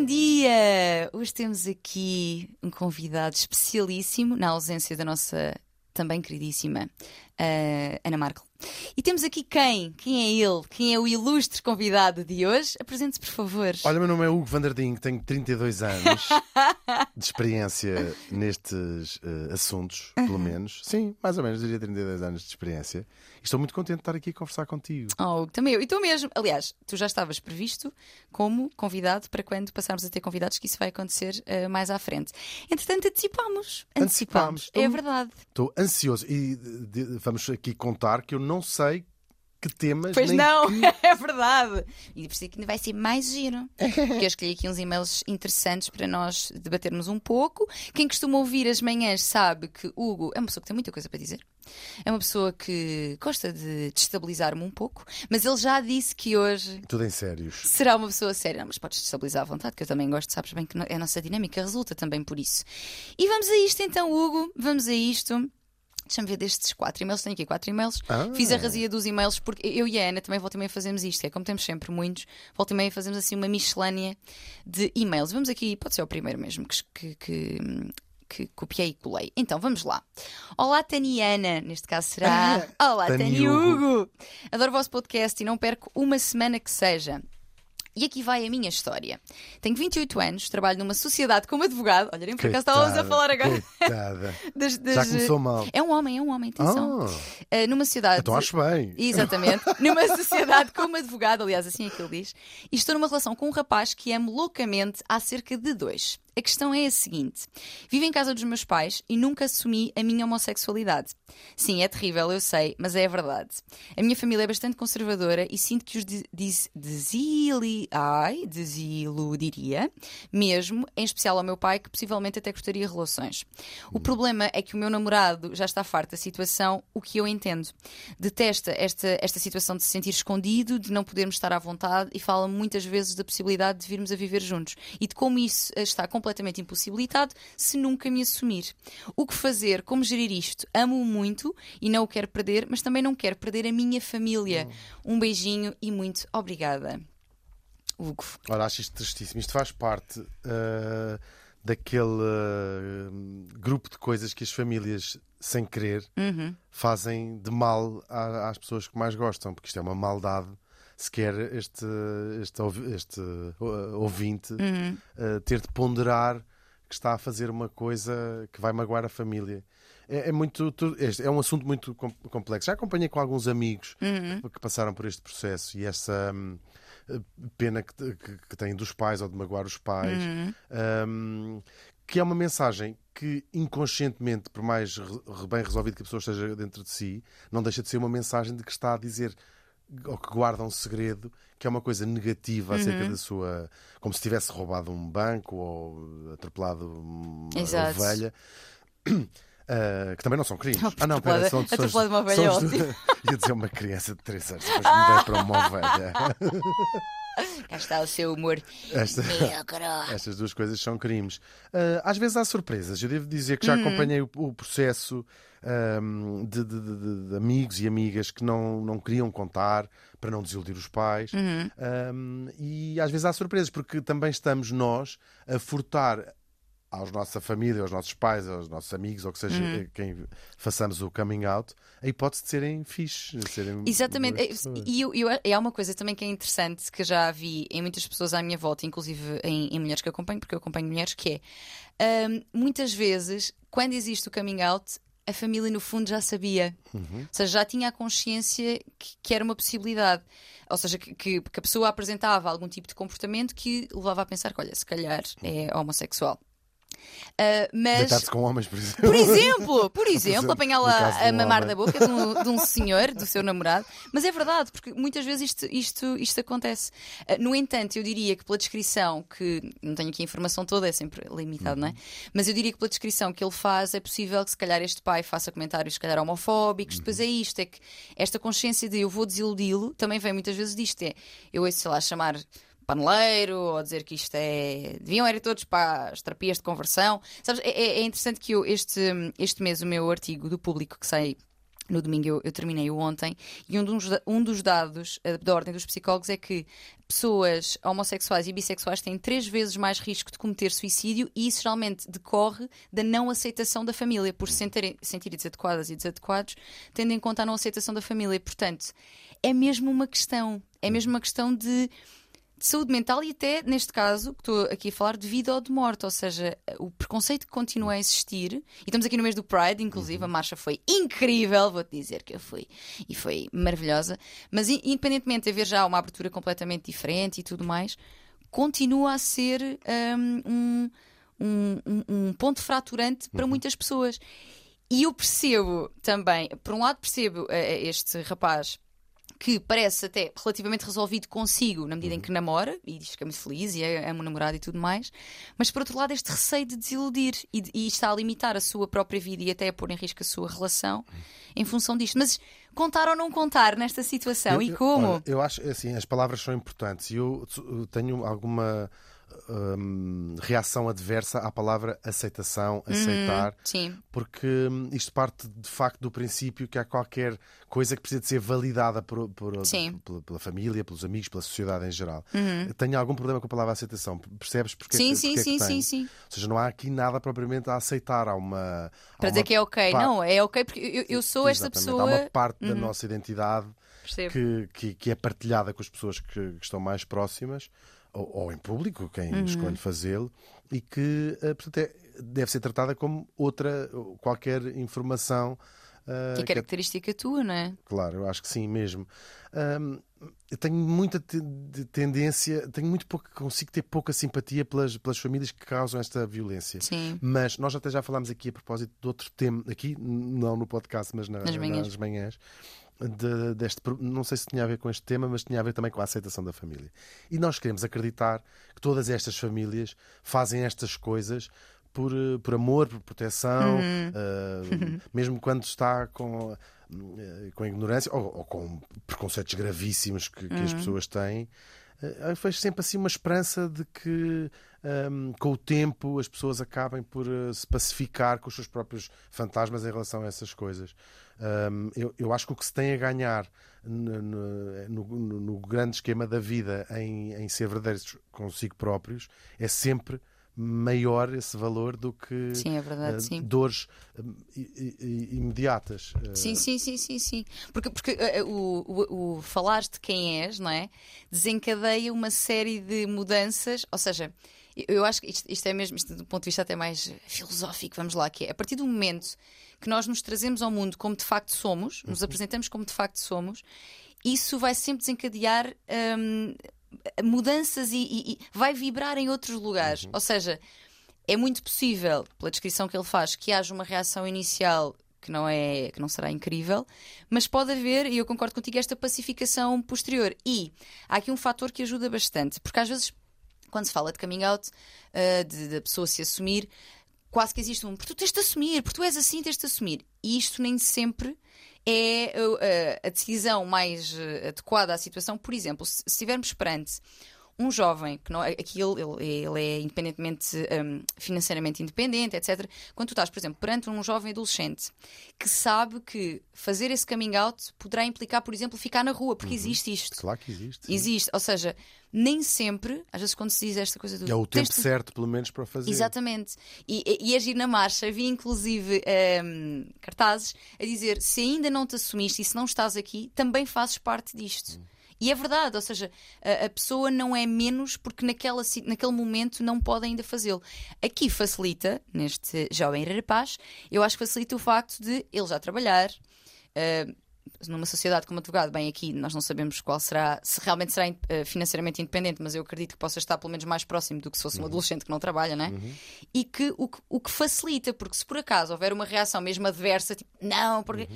bom dia! Hoje temos aqui um convidado especialíssimo, na ausência da nossa também queridíssima uh, Ana Markel. E temos aqui quem? Quem é ele? Quem é o ilustre convidado de hoje? Apresente-se, por favor. Olha, meu nome é Hugo Vanderding, tenho 32 anos de experiência nestes uh, assuntos, pelo menos. Sim, mais ou menos, diria 32 anos de experiência. Estou muito contente de estar aqui a conversar contigo. Oh, também eu. E tu mesmo. Aliás, tu já estavas previsto como convidado para quando passarmos a ter convidados, que isso vai acontecer uh, mais à frente. Entretanto, antecipámos. Antecipámos. É verdade. Estou ansioso. E de, de, vamos aqui contar que eu não sei que temas. Pois não, que- é verdade. E por isso é que ainda vai ser mais giro. Porque eu escolhi aqui uns e-mails interessantes para nós debatermos um pouco. Quem costuma ouvir as manhãs sabe que Hugo é uma pessoa que tem muita coisa para dizer. É uma pessoa que gosta de destabilizar-me um pouco, mas ele já disse que hoje Tudo em sérios. será uma pessoa séria. Não, mas podes destabilizar à vontade, que eu também gosto, sabes bem que no- a nossa dinâmica resulta também por isso. E vamos a isto então, Hugo, vamos a isto. Deixa-me ver destes quatro e-mails, tenho aqui quatro e-mails. Ah. Fiz a razia dos e-mails porque eu e a Ana também volta e meia fazemos isto. É como temos sempre muitos, volta e meia fazemos assim uma miscelânea de e-mails. Vamos aqui, pode ser o primeiro mesmo que, que, que, que copiei e colei. Então vamos lá. Olá, Taniana. Neste caso será. Olá, Tani. Hugo. Adoro o vosso podcast e não perco uma semana que seja. E aqui vai a minha história. Tenho 28 anos, trabalho numa sociedade como advogado. Olha, nem por acaso estávamos a falar agora. Coitada. das- Já das- começou mal. É um homem, é um homem, atenção. Ah, Uh, numa sociedade. então acho bem. Exatamente. numa sociedade como advogado, aliás, assim é que ele diz. E estou numa relação com um rapaz que amo loucamente há cerca de dois. A questão é a seguinte: vivo em casa dos meus pais e nunca assumi a minha homossexualidade. Sim, é terrível, eu sei, mas é a verdade. A minha família é bastante conservadora e sinto que os de- des- desili... Ai, desiludiria, mesmo, em especial ao meu pai, que possivelmente até gostaria relações. O problema é que o meu namorado já está farto da situação, o que eu entendo. Detesta esta, esta situação de se sentir escondido, de não podermos estar à vontade e fala muitas vezes da possibilidade de virmos a viver juntos e de como isso está completamente impossibilitado se nunca me assumir. O que fazer? Como gerir isto? Amo-o muito e não o quero perder, mas também não quero perder a minha família. Um beijinho e muito obrigada. Hugo. Olha, acho isto tristíssimo. Isto faz parte ah, daquele ah, grupo de coisas que as famílias, sem querer, Uhum. fazem de mal à- às pessoas que mais gostam, porque isto é uma maldade. Sequer este, este, este ah, ouvinte Uhum. ah, ter de ponderar que está a fazer uma coisa que vai magoar a família. É, é muito, é um assunto muito com- complexo. Já acompanhei com alguns amigos Uhum. que passaram por este processo e essa hum, pena que, que, que têm dos pais ou de magoar os pais, Uhum. hum, que é uma mensagem que inconscientemente, por mais re- bem resolvido que a pessoa esteja dentro de si, não deixa de ser uma mensagem de que está a dizer ou que guarda um segredo que é uma coisa negativa acerca Uhum. da sua. como se tivesse roubado um banco ou atropelado uma Exato. ovelha. Ah, que também não são crimes. Ah, não, pera, são, de uma ovelha são é ótimo. Ia dizer uma criança de 3 anos, depois mudei para uma ovelha. Cá está o seu humor. Esta- estas duas coisas são crimes. Ah, às vezes há surpresas. Eu devo dizer que já Uhum. acompanhei o, o processo ahm, de, de- de- de amigos e amigas que não, não queriam contar para não desiludir os pais. Uhum. Ahm, e às vezes há surpresas, porque também estamos nós a furtar à nossa família, aos nossos pais, aos nossos amigos, ou que seja Uhum. eh, quem façamos o coming out, a hipótese de serem fixe. de Serem Exatamente. É, pessoas. E e há uma coisa também que é interessante que já vi em muitas pessoas à minha volta, inclusive em, em mulheres que acompanho, porque eu acompanho mulheres, que é hum, muitas vezes, quando existe o coming out, a família no fundo já sabia. Uhum. Ou seja, já tinha a consciência que, que era uma possibilidade. Ou seja, que, que- que a pessoa apresentava algum tipo de comportamento que levava a pensar que, olha, se calhar é homossexual. Ah, mas. Deitar-se com homens, por exemplo. Por exemplo, por exemplo, apanhá-la a mamar homem. da boca de um, de um senhor, do seu namorado. Mas é verdade, porque muitas vezes isto, isto, isto acontece. Ah, No entanto, eu diria que pela descrição, que não tenho aqui a informação toda, é sempre limitado, não é? Mas eu diria que pela descrição que ele faz, é possível que se calhar este pai faça comentários, se calhar homofóbicos. Depois é isto, é que esta consciência de eu vou desiludi-lo também vem muitas vezes disto. É eu ouço, sei lá, chamar paneleiro ou dizer que isto é. deviam ir todos para as terapias de conversão. Sabes, é, é- é interessante que eu, este, este mês, o meu artigo do público que sai No domingo eu, eu terminei-o ontem, e um dos, um dos dados eh, da ordem dos psicólogos é que pessoas homossexuais e bissexuais têm três vezes mais risco de cometer suicídio e isso geralmente decorre da não aceitação da família, por se sentirem, sentirem desadequadas e desadequados, tendo em conta a não aceitação da família. Portanto, é mesmo uma questão, é mesmo uma questão de de saúde mental e até, neste caso, que estou aqui a falar de vida ou de morte, ou seja, o preconceito que continua a existir, e estamos aqui no mês do Pride, inclusive, a marcha foi incrível, vou-te dizer que eu fui, e foi maravilhosa, mas in- independentemente de haver já uma abertura completamente diferente e tudo mais, continua a ser hum, um, um, um- um ponto fraturante para muitas pessoas. E eu percebo também, por um lado, percebo eh, este rapaz que parece até relativamente resolvido consigo na medida em que namora e diz que é muito feliz e é, é um namorado e tudo mais, mas por outro lado, este receio de desiludir e, e está a limitar a sua própria vida e até a pôr em risco a sua relação em função disto. Mas contar ou não contar nesta situação Eu- e como? olha, eu acho assim, as palavras são importantes e eu tenho alguma hum, reação adversa à palavra aceitação, aceitar, Sim, porque hum, isto parte de facto do princípio que há qualquer coisa que precisa de ser validada por, por- Sim. pela, pela família, pelos amigos, pela sociedade em geral. Tenho algum problema com a palavra aceitação. Percebes porque sim, é sim, porque é que sim, sim, sim. Ou seja, não há aqui nada propriamente a aceitar. Há uma. há Para dizer uma que é ok. pa- Não, é ok porque eu, eu sou esta Exatamente. pessoa. Uhum. Há uma parte da nossa identidade que, que, que é partilhada com as pessoas que, que estão mais próximas, ou, ou em público, quem Uhum. escolhe fazê-lo, e que eh, portanto, é- deve ser tratada como outra, qualquer informação. eh, Que é que é- característica tua, não é? Claro, eu acho que sim mesmo. Hum, eu tenho muita te- tendência, tenho muito pouco, consigo ter pouca simpatia pelas, pelas famílias que causam esta violência. Sim. Mas nós até já falámos aqui a propósito de outro tema, aqui, não no podcast, mas na- Nas manhãs. nas manhãs, de- deste, não sei se tinha a ver com este tema, mas tinha a ver também com a aceitação da família. E nós queremos acreditar que todas estas famílias fazem estas coisas por, eh, por amor, por proteção, Uhum. eh, mesmo quando está com, eh, com ignorância ou, ou com preconceitos gravíssimos que, que Uhum. as pessoas têm. Eh, Fez sempre assim uma esperança de que ehm, com o tempo as pessoas acabem por se pacificar com os seus próprios fantasmas em relação a essas coisas. Ehm, eu, eu acho que o que se tem a ganhar no, no- no- no grande esquema da vida em, em ser verdadeiros consigo próprios é sempre maior esse valor do que Sim, é verdade, sim. dores i- i- imediatas. Eh, Sim, sim, sim, sim, sim. Porque, porque o, o, o falares de quem és, não é? Desencadeia uma série de mudanças. Ou seja, eu- acho que isto, isto é mesmo, isto do ponto de vista até mais filosófico, vamos lá, que é a partir do momento que nós nos trazemos ao mundo como de facto somos, nos apresentamos como de facto somos, isso vai sempre desencadear hum, mudanças e, e- e vai vibrar em outros lugares. Ou seja, é muito possível, pela descrição que ele faz, que haja uma reação inicial que não é que não será incrível, mas pode haver, e eu concordo contigo, esta pacificação posterior. E há aqui um fator que ajuda bastante, porque às vezes, quando se fala de coming out, de- da pessoa se assumir, quase que existe um porque tu tens de assumir, porque tu és assim, tens de assumir. E isto nem sempre é uh, uh, a decisão mais uh, adequada à situação. Por exemplo, se estivermos perante um jovem que não é aqui ele, ele- é independentemente um, financeiramente independente, etc. Quando tu estás, por exemplo, perante um jovem adolescente que sabe que fazer esse coming out poderá implicar, por exemplo, ficar na rua, porque existe isto. Claro que existe. sim. Existe, ou seja, nem sempre, às vezes quando se diz esta coisa do É o "Tens tempo de- certo, pelo menos, para fazer. Exatamente. E, e agir na marcha, vi inclusive ehm, cartazes a dizer: se ainda não te assumiste e se não estás aqui, também fazes parte disto. E é verdade, ou seja, a, a pessoa não é menos porque naquela, naquele momento não pode ainda fazê-lo. Aqui facilita, neste jovem rapaz, eu acho que facilita o facto de ele já trabalhar. eh, numa sociedade como advogado, bem, aqui nós não sabemos qual será, se realmente será eh, financeiramente independente, mas eu acredito que possa estar pelo menos mais próximo do que se fosse um adolescente que não trabalha, não é? E que o, que o que facilita, porque se por acaso houver uma reação mesmo adversa, tipo, não, porque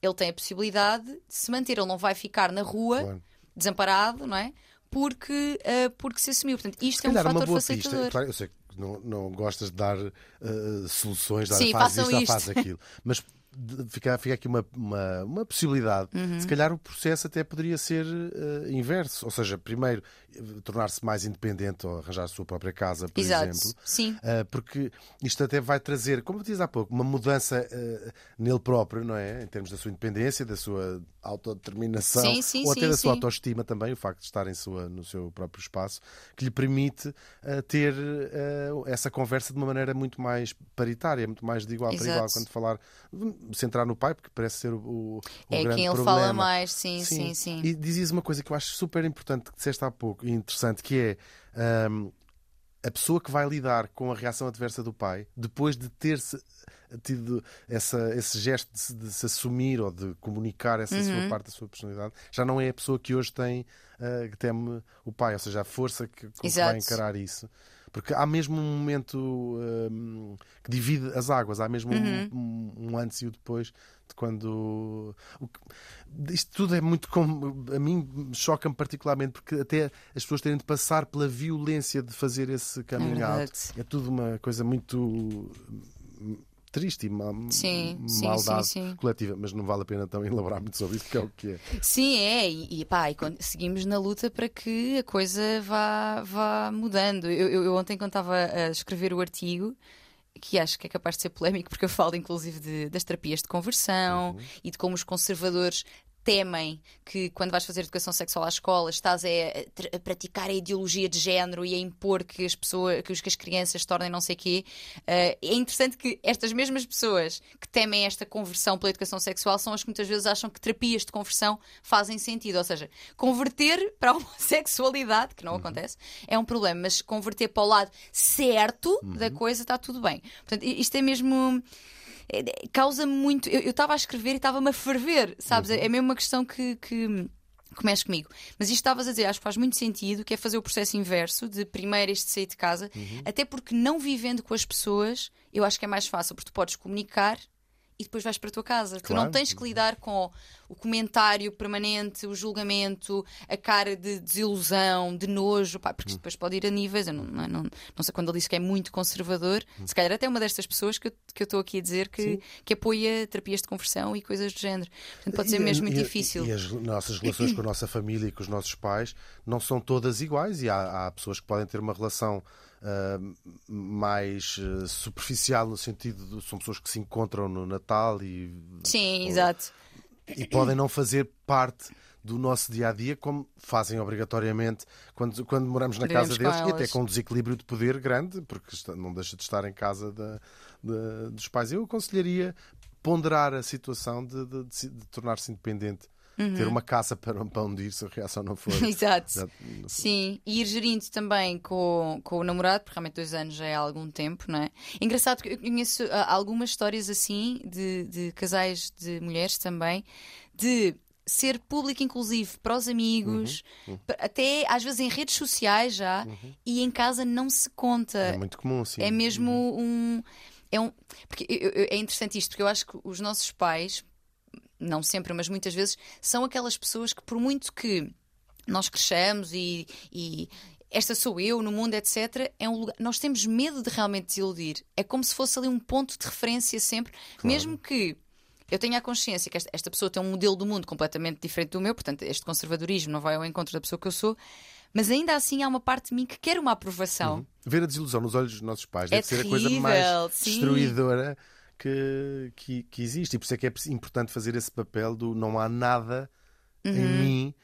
ele tem a possibilidade de se manter, ele não vai ficar na rua Claro. Desamparado, não é? Porque, eh, porque se assumiu. Portanto, isto Se é um fator boa facilitador. pista. Claro, eu sei que não, não gostas de dar eh, soluções, dar Sim, faz isto isto. faz aquilo. Mas fica, fica aqui uma, uma, uma possibilidade. Uhum. Se calhar o processo até poderia ser eh, inverso. Ou seja, primeiro tornar-se mais independente ou arranjar a sua própria casa, por Exato. exemplo. Sim. Uh, porque isto até vai trazer, como disse há pouco, uma mudança uh, nele próprio, não é? Em termos da sua independência, da sua autodeterminação, Sim, sim, ou até sim, da sua autoestima também, o facto de estar em sua, no seu próprio espaço, que lhe permite uh, ter essa conversa de uma maneira muito mais paritária, muito mais de igual para Exato. igual. Quando falar, centrar no pai, porque parece ser o, o, o É grande quem ele problema. fala mais, sim, sim, sim. E dizias uma coisa que eu acho super importante que disseste há pouco interessante, que é hum, a pessoa que vai lidar com a reação adversa do pai, depois de ter -se tido essa, esse gesto de se, de se assumir ou de comunicar essa Uhum. sua parte da sua personalidade, já não é a pessoa que hoje tem ah, que teme o pai, ou seja, a força que, com que vai encarar isso. Porque há mesmo um momento hum, que divide as águas, há mesmo um- Uhum. um, um antes e o depois de quando. que- isto tudo é muito. Com, a mim choca-me particularmente porque até as pessoas terem de passar pela violência de fazer esse coming out. verdade. É tudo uma coisa muito triste e mal, Sim, maldade sim, sim. coletiva, mas não vale a pena então elaborar muito sobre isso, porque é o que é. Sim, é, e, e pá, e seguimos na luta para que a coisa vá, vá mudando. Eu, eu- eu ontem, quando estava a escrever o artigo, que acho que é capaz de ser polémico, porque eu falo inclusive de- das terapias de conversão e de como os conservadores temem que quando vais fazer educação sexual à escola estás a, a praticar a ideologia de género e a impor que as pessoas que, os- que as crianças tornem não sei quê. Eh, é interessante que estas mesmas pessoas que temem esta conversão pela educação sexual são as que muitas vezes acham que terapias de conversão fazem sentido, ou seja, converter para a homossexualidade, que não acontece, é um problema, mas converter para o lado certo da coisa está tudo bem. Portanto, isto é mesmo é- é- causa muito. Eu estava a escrever e estava-me a ferver, sabes? É mesmo uma questão que. que... mexe comigo. Mas isto estavas a dizer, acho que faz muito sentido, que é fazer o processo inverso de primeiro este sair de casa, até porque não vivendo com as pessoas, eu acho que é mais fácil, porque tu podes comunicar e depois vais para a tua casa. Tu Claro. não tens que lidar com o comentário permanente, o julgamento, a cara de desilusão, de nojo, pá, porque depois pode ir a níveis. Eu não, não, não, não sei quando ele disse que é muito conservador, se calhar até uma destas pessoas que eu que eu estou aqui a dizer que, que apoia terapias de conversão e coisas do género. Portanto, pode ser E- mesmo muito e- difícil. E as nossas relações com a nossa família e com os nossos pais não são todas iguais e há, há pessoas que podem ter uma relação mais ah, superficial no sentido de são pessoas que se encontram no Natal e, Sim, exato. e podem não fazer parte do nosso dia a dia como fazem obrigatoriamente quando, quando moramos na casa deles e até com um desequilíbrio de poder grande, porque não deixa de estar em casa da- da- dos pais. Eu aconselharia ponderar a situação de, de- de de tornar-se independente. Ter uma casa para, para onde ir se a reação não for. Uhum. Exato. Já- Sim, e ir gerindo também com, com o namorado, porque realmente dois anos já é algum tempo, não é? Engraçado que eu conheço ah, algumas histórias assim de, de casais de mulheres também, de ser público inclusive para os amigos, pa- até às vezes em redes sociais já, e em casa não se conta. É muito comum, sim. É mesmo um. É, um, porque é interessante isto, porque eu acho que os nossos pais, não sempre, mas muitas vezes, são aquelas pessoas que, por muito que nós cresçamos e, e esta sou eu no mundo, etc., é um lugar, nós temos medo de realmente desiludir. É como se fosse ali um ponto de referência sempre, mesmo que. Eu tenha a consciência que esta, esta pessoa tem um modelo do mundo completamente diferente do meu, portanto, este conservadorismo não vai ao encontro da pessoa que eu sou, mas ainda assim há uma parte de mim que quer uma aprovação. Ver a desilusão nos olhos dos nossos pais É deve ser a coisa terrível, mais sim. destruidora que, que, que existe. E por isso é que é importante fazer esse papel do não há nada Uhum. em mim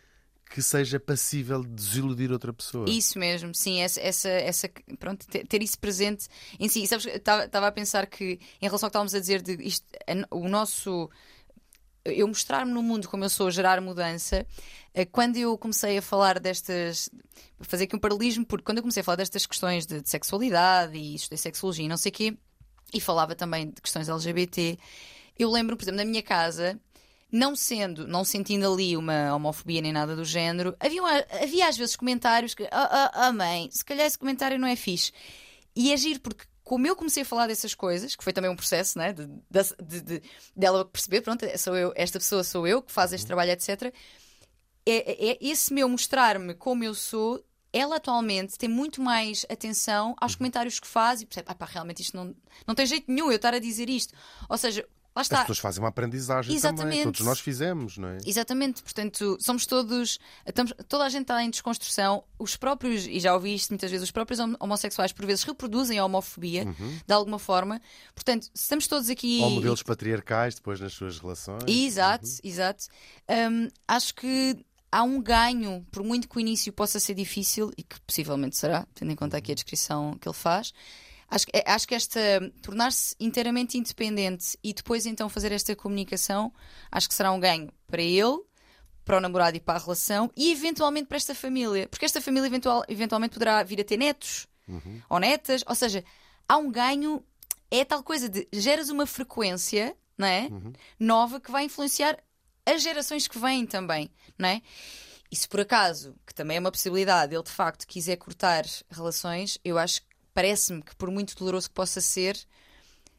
que seja passível de desiludir outra pessoa. Isso mesmo, sim, essa, essa, essa pronto, ter, ter isso presente em si. E sabes, estava a pensar que, em relação ao que estávamos a dizer, de isto, o nosso. Eu mostrar-me no mundo como eu sou, gerar mudança, eh, quando eu comecei a falar destas. fazer aqui um paralelismo, porque quando eu comecei a falar destas questões de, de sexualidade e estudei sexologia e não sei o quê, e falava também de questões LGBT, eu lembro, por exemplo, na minha casa, não sendo, não sentindo ali uma homofobia nem nada do género, havia, havia às vezes comentários que, ah, ah, ah, mãe, se calhar esse comentário não é fixe. E agir, porque como eu comecei a falar dessas coisas, que foi também um processo, né, de, de, de- de- dela perceber, pronto, sou eu, esta pessoa sou eu que faz este trabalho, etc. É, é esse meu mostrar-me como eu sou. Ela atualmente tem muito mais atenção aos comentários que faz e percebe, ah pá, realmente isto não, não tem jeito nenhum eu estar a dizer isto. Ou seja, lá As está. pessoas fazem uma aprendizagem também. Exatamente. Todos nós fizemos, não é? Exatamente, portanto, somos todos. Estamos, toda a gente está em desconstrução. Os próprios, e já ouvi isto muitas vezes, os próprios hom- homossexuais por vezes reproduzem a homofobia de alguma forma. Portanto, estamos todos aqui. Uhum. Ou modelos patriarcais depois nas suas relações. Exato, exato. Hum, acho que há um ganho, por muito que o início possa ser difícil, e que possivelmente será, tendo em conta aqui a descrição que ele faz. Acho, que- acho que esta tornar-se inteiramente independente e depois então fazer esta comunicação, acho que será um ganho para ele, para o namorado e para a relação e eventualmente para esta família, porque esta família eventual- eventualmente poderá vir a ter netos ou netas, ou seja, há um ganho, é tal coisa de geras uma frequência, não é? Nova que vai influenciar as gerações que vêm também, não é? E se por acaso, que também é uma possibilidade, ele de facto quiser cortar relações, eu acho que parece-me que por muito doloroso que possa ser,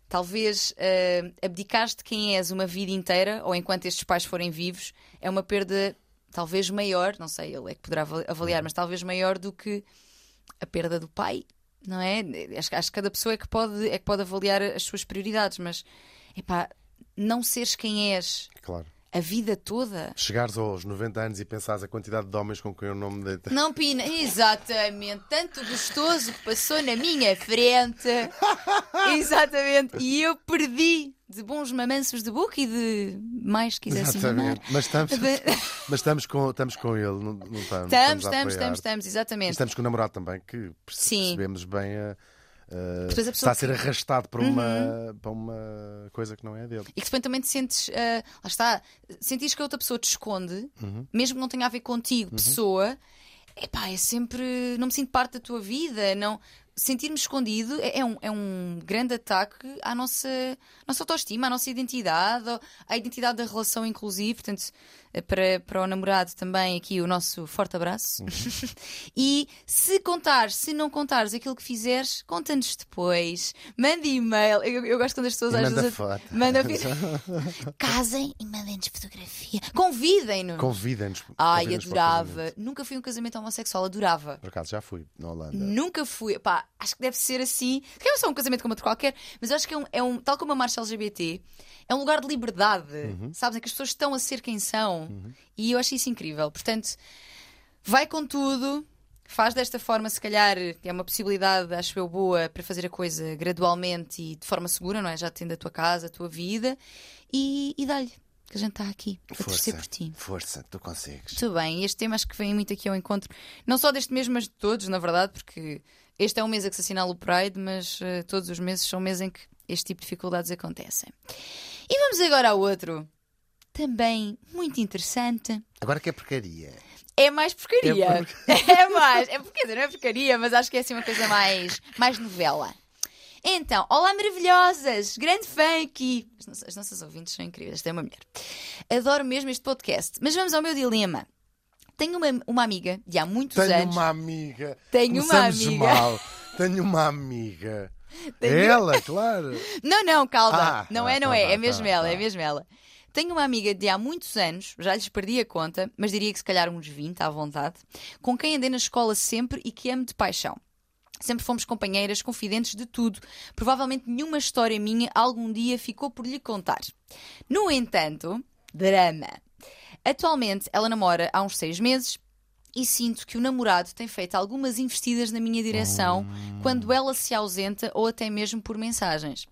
talvez uh, abdicares de quem és uma vida inteira, ou enquanto estes pais forem vivos, é uma perda talvez maior, não sei, ele é que poderá avali- avaliar, mas talvez maior do que a perda do pai, não é? Acho, que- acho que cada pessoa é que pode, é que pode avaliar as suas prioridades, mas epá, não seres quem és Claro. A vida toda. Chegares aos 90 anos e pensares a quantidade de homens com quem eu não me deitei. Não, Pina, exatamente. Tanto gostoso que passou na minha frente. Exatamente. E eu perdi de bons mamanços de boca e de mais se quisesse mamar. Exatamente. Mas estamos, mas estamos, com, estamos com ele, não, não estamos. Estamos, estamos, estamos, estamos, E exatamente. estamos com o namorado também, que perce- Sim. percebemos bem a. pessoa está a ser Uhum. arrastado para, uma, para uma coisa que não é dele. E que depois também te sentes, ah, lá está, sentires que a outra pessoa te esconde, Uhum. mesmo que não tenha a ver contigo, pessoa, epá, é sempre. Não me sinto parte da tua vida. Não, sentir-me escondido é, é um, é um grande ataque à nossa, nossa autoestima, à nossa identidade, à identidade da relação, inclusive. Portanto, para, para o namorado também aqui o nosso forte abraço. Uhum. e se contares, se não contares aquilo que fizeres, conta-nos depois. Manda e-mail. Eu, eu gosto quando as pessoas E às manda vezes- foto. Manda Casem e mandem-nos fotografia. Convidem-nos. Convida-nos. Ai, o adorava. Nunca fui um casamento homossexual, adorava. Por acaso já fui, na Holanda. Nunca fui. Pá, acho que deve ser assim. Que é só um casamento como outro qualquer, mas acho que é um, é um- tal como a marcha LGBT, é um lugar de liberdade. Uhum. Sabes? Em que as pessoas estão a ser quem são. E eu acho isso incrível. Portanto, vai com tudo. Faz desta forma, se calhar, que é uma possibilidade, acho eu, boa para fazer a coisa gradualmente e de forma segura, não é? Já tendo a tua casa, a tua vida e, e dá-lhe, que a gente está aqui a torcer por ti. força, tu consegues. Muito bem, este tema acho que vem muito aqui ao encontro, não só deste mês, mas de todos, na verdade, porque este é um mês a que se assinala o Pride, mas eh, todos os meses são meses em que este tipo de dificuldades acontecem. E vamos agora ao outro, também muito interessante. Agora que é porcaria. É mais porcaria. É É, mais. É porque não é porcaria, mas acho que é assim uma coisa mais, mais novela. Então, olá maravilhosas! Grande fã aqui! As nossas, as nossas ouvintes são incríveis, esta é uma mulher. Adoro mesmo este podcast. Mas vamos ao meu dilema. Tenho uma, uma amiga de há muitos Tenho anos. uma amiga. Tenho uma Começamos amiga. mal. Tenho uma amiga. Ela, claro. Não, não, calma. Ah, não ah, é, não tá é. bem, é mesmo tá ela, é tá. mesmo ela. Tenho uma amiga de há muitos anos, já lhes perdi a conta, mas diria que se calhar uns 20 à vontade, com quem andei na escola sempre e que amo de paixão. Sempre fomos companheiras, confidentes de tudo. Provavelmente nenhuma história minha algum dia ficou por lhe contar. No entanto, drama. Atualmente ela namora há uns seis meses e sinto que o namorado tem feito algumas investidas na minha direção quando ela se ausenta ou até mesmo por mensagens.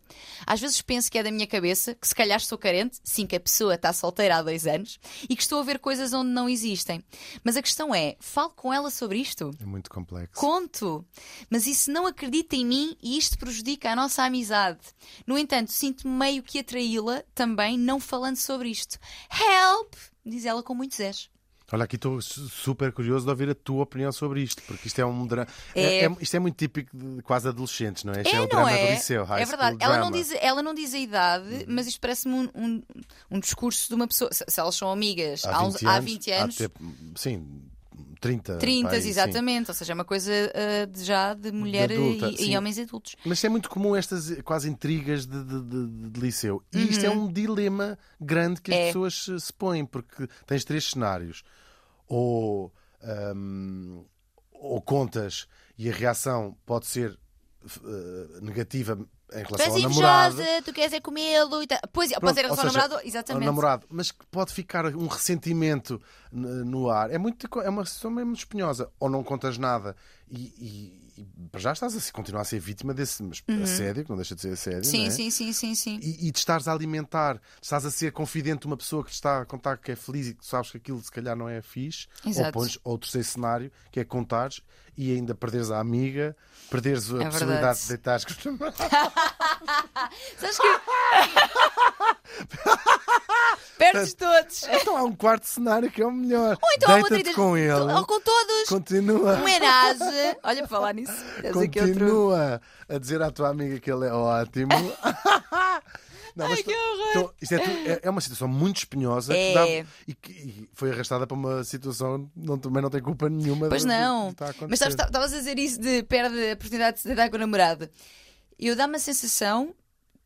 Às vezes penso que é da minha cabeça, que se calhar sou carente, sim que a pessoa está solteira há dois anos, e que estou a ver coisas onde não existem. Mas a questão é, falo com ela sobre isto? É muito complexo. Conto, mas isso não acredita em mim e isto prejudica a nossa amizade. No entanto, sinto-me meio que a traí-la também não falando sobre isto. Help! Diz ela com muitos és. Olha, aqui estou su- super curioso de ouvir a tua opinião sobre isto, porque isto é um drama. É- isto é muito típico de quase adolescentes, não é? Isto é, É, o drama é? do liceu, high é verdade. Ela. Uhum. não, diz, ela não diz a idade, mas isto parece-me um, um, um discurso de uma pessoa. Se, se elas são amigas há, uns- há 20 anos, há até- sim, 30. 30, pá, aí, sim. exatamente. Ou seja, é uma coisa de- já de mulher adulta, e, e homens adultos. Mas é muito comum estas eh, quase intrigas de, de- de- de liceu. E Uhum. isto é um dilema grande que as É. pessoas se- põem, porque tens três cenários. Ou, ahm, ou contas e a reação pode ser eh, negativa em Tu relação és ao namorado. invejosa, tu queres é comê-lo e tal. Pois, Pronto, pode ser em relação ao namorado, ao exatamente. namorado, mas que pode ficar um ressentimento no ar. É, muito, é uma situação mesmo espinhosa. Ou não contas nada e, e- já estás a continuar a ser vítima desse mas, assédio, que não deixa de ser assédio. Uhum. Sim, é? sim, sim, sim, sim. E, e te estás a alimentar, estás a ser confidente de uma pessoa que te está a contar que é feliz e que sabes que aquilo se calhar não é fixe, Exato. ou pões ou o terceiro cenário, que é contares e ainda perderes a amiga, perderes a É possibilidade verdade. de deitares com os. Sabes que. Perdes todos. Então há um quarto cenário que é o melhor. Ou então há uma treta- com ele. Ou com todos. Continua. Um. Olha, para falar nisso. outro. Continua a dizer à tua amiga que ele é ótimo. Não, Ai, que horror. é, tudo- é- é uma situação muito espinhosa É. dá- e que foi arrastada para uma situação não, também não tem culpa nenhuma Pois que não. a acontecer. Mas sabes, estavas a dizer isso de perde a oportunidade de se dar com o namorado. Eu dá-me a sensação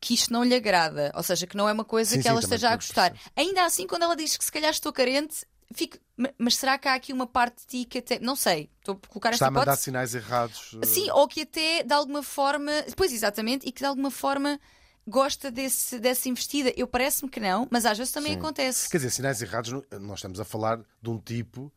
que isto não lhe agrada. Ou seja, que não é uma coisa Sim, que ela esteja a gostar. Ainda assim, quando ela diz que se calhar estou carente, fico. "Ma- Mas será que há aqui uma parte de ti que até. Não sei. Estou a colocar está esta a mandar hipótese. sinais errados. eh, Sim, ou que até de alguma forma. Pois exatamente, e que de alguma forma gosta desse, dessa investida. Eu parece-me que não, mas às vezes também Sim. acontece. Quer dizer, sinais errados, nós estamos a falar de um tipo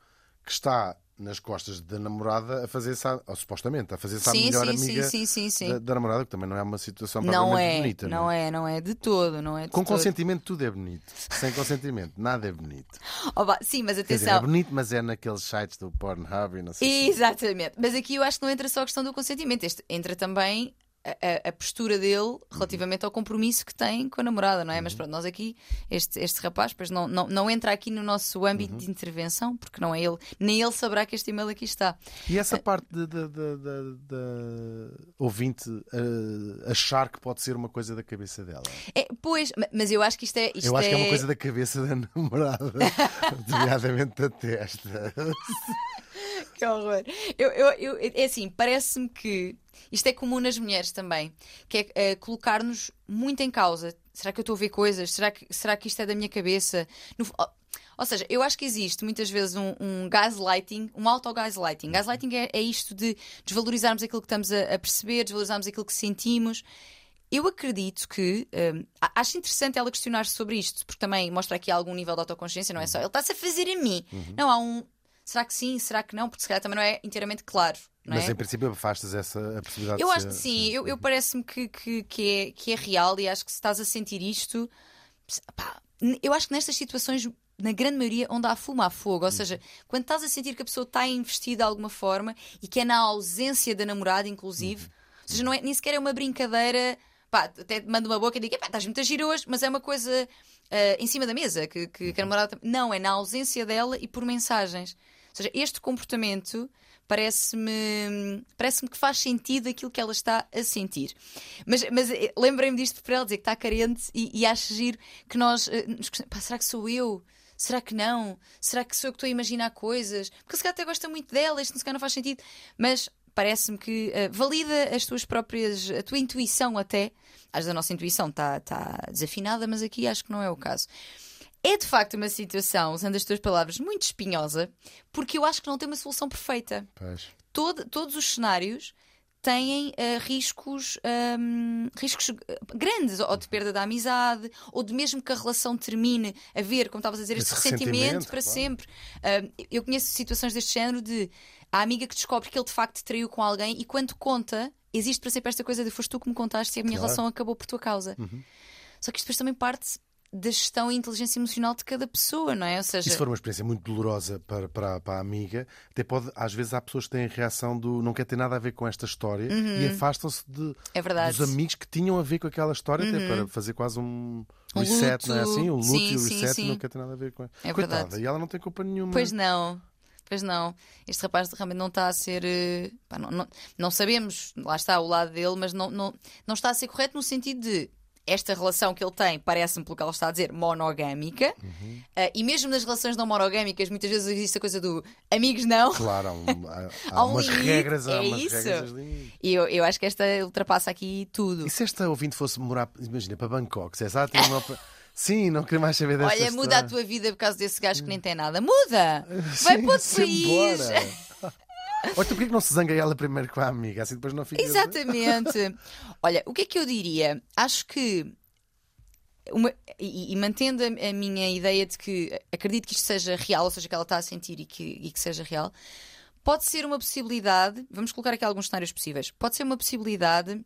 que está nas costas da namorada a fazer-se, supostamente, a fazer-se Sim, melhor sim, amiga sim, sim, sim. Da, da namorada, que também não é uma situação Não é, bonita. não é? é, não é de todo, não é Com todo. consentimento tudo é bonito. Sem consentimento nada é bonito. Sim, mas Quer dizer, é atenção. bonito, mas é naqueles sites do Pornhub e não sei se- Exatamente. Mas aqui eu acho que não entra só a questão do consentimento. Este- entra também a, a- postura dele relativamente ao compromisso que tem com a namorada, não é? Uhum. Mas pronto, nós aqui, este, este rapaz, pois não, não, não entra aqui no nosso âmbito Uhum. de intervenção, porque não é ele, nem ele saberá que este e-mail aqui está. E essa parte de, de- de- de- ouvinte eh, achar que pode ser uma coisa da cabeça dela. É, pois, ma- mas eu acho que isto é. Isto Eu acho que é uma coisa da cabeça da namorada, nomeadamente da testa. Que horror. Eu, eu, eu- é assim, parece-me que isto é comum nas mulheres também, que é eh, colocar-nos muito em causa. Será que eu estou a ver coisas? Será que, será que isto é da minha cabeça? No- ou seja, eu acho que existe muitas vezes um, um gaslighting, um auto-gaslighting. Gaslighting é, é isto de desvalorizarmos aquilo que estamos a, a perceber, desvalorizarmos aquilo que sentimos. Eu acredito que hum, acho interessante ela questionar sobre isto, porque também mostra aqui algum nível de autoconsciência, não é só ele está-se a fazer a mim. Não, há um será que sim, será que não, porque se calhar também não é inteiramente claro. Mas é? em princípio afastas essa possibilidade Eu de acho que sim, eu, eu parece-me que, que, que, é, que é real e acho que se estás a sentir isto, pá, eu acho que nestas situações, na grande maioria, onde há fumo, há fogo. Ou seja, quando estás a sentir que a pessoa está investida de alguma forma e que é na ausência da namorada, inclusive, ou seja, não é, nem sequer é uma brincadeira. Pá, até te mando uma boca e digo, "Epá, estás muito a hoje, mas é uma coisa ah, em cima da mesa que, que, que a namorada. Não, é na ausência dela e por mensagens. Seja, este comportamento parece-me parece que faz sentido aquilo que ela está a sentir. Mas, mas eh, lembrei-me disto para ela dizer que está carente e, e acho giro que nós. eh, "Pá, será que sou eu? Será que não? Será que sou eu que estou a imaginar coisas? Porque se calhar até gosta muito dela, isto se calhar não faz sentido. Mas parece-me que eh, valida as tuas próprias, a tua intuição até. Às vezes a nossa intuição está tá desafinada, mas aqui acho que não é o caso. É de facto uma situação, usando as tuas palavras, muito espinhosa, porque eu acho que não tem uma solução perfeita. Pois. Todo- todos os cenários têm eh, riscos, ahm, riscos eh, grandes, ou de perda da amizade, ou de mesmo que a relação termine a ver, como estavas a dizer, este Esse ressentimento, ressentimento, para claro. sempre. Ahm, eu conheço situações deste género de a amiga que descobre que ele de facto traiu com alguém e quando conta, existe para sempre esta coisa de foste tu que me contaste e a minha Claro. Uhum. relação acabou por tua causa. Só que isto depois também parte da gestão e inteligência emocional de cada pessoa, não é? Ou E seja, se for uma experiência muito dolorosa para, para, para a amiga, até pode, às vezes há pessoas que têm a reação do não quer ter nada a ver com esta história e afastam-se de, é dos amigos que tinham a ver com aquela história, até para fazer quase um reset, não é luto. assim? Um luto Sim, e o sim, reset sim. não quer ter nada a ver com É Coitada, verdade. e ela não tem culpa nenhuma. Pois não. Pois não. Este rapaz realmente não está a ser. eh, pá, não, não, não sabemos, lá está o lado dele, mas não, não, não está a ser correto no sentido de esta relação que ele tem, parece-me, pelo que ela está a dizer, monogâmica. Uhum. Eh, e mesmo nas relações não monogâmicas, muitas vezes existe a coisa do amigos não. Claro, há, um- há- há um umas limite, regras, há é umas isso. regras. limite. E eu, eu acho que esta ultrapassa aqui tudo. E se esta ouvinte fosse morar, imagina, para Bangkok, se ah, tem uma... Sim, não queria mais saber desta Olha, muda a tua vida por causa desse gajo que nem tem nada. Muda! Vai para outro Sim, país! Ou então porquê que não se zanga ela primeiro com a amiga? Assim depois não fica. Exatamente. Olha, o que é que eu diria? Acho que. uma- e, e mantendo a, a minha ideia de que acredito que isto seja real, ou seja, que ela está a sentir e que, e que seja real, pode ser uma possibilidade. Vamos colocar aqui alguns cenários possíveis. Pode ser uma possibilidade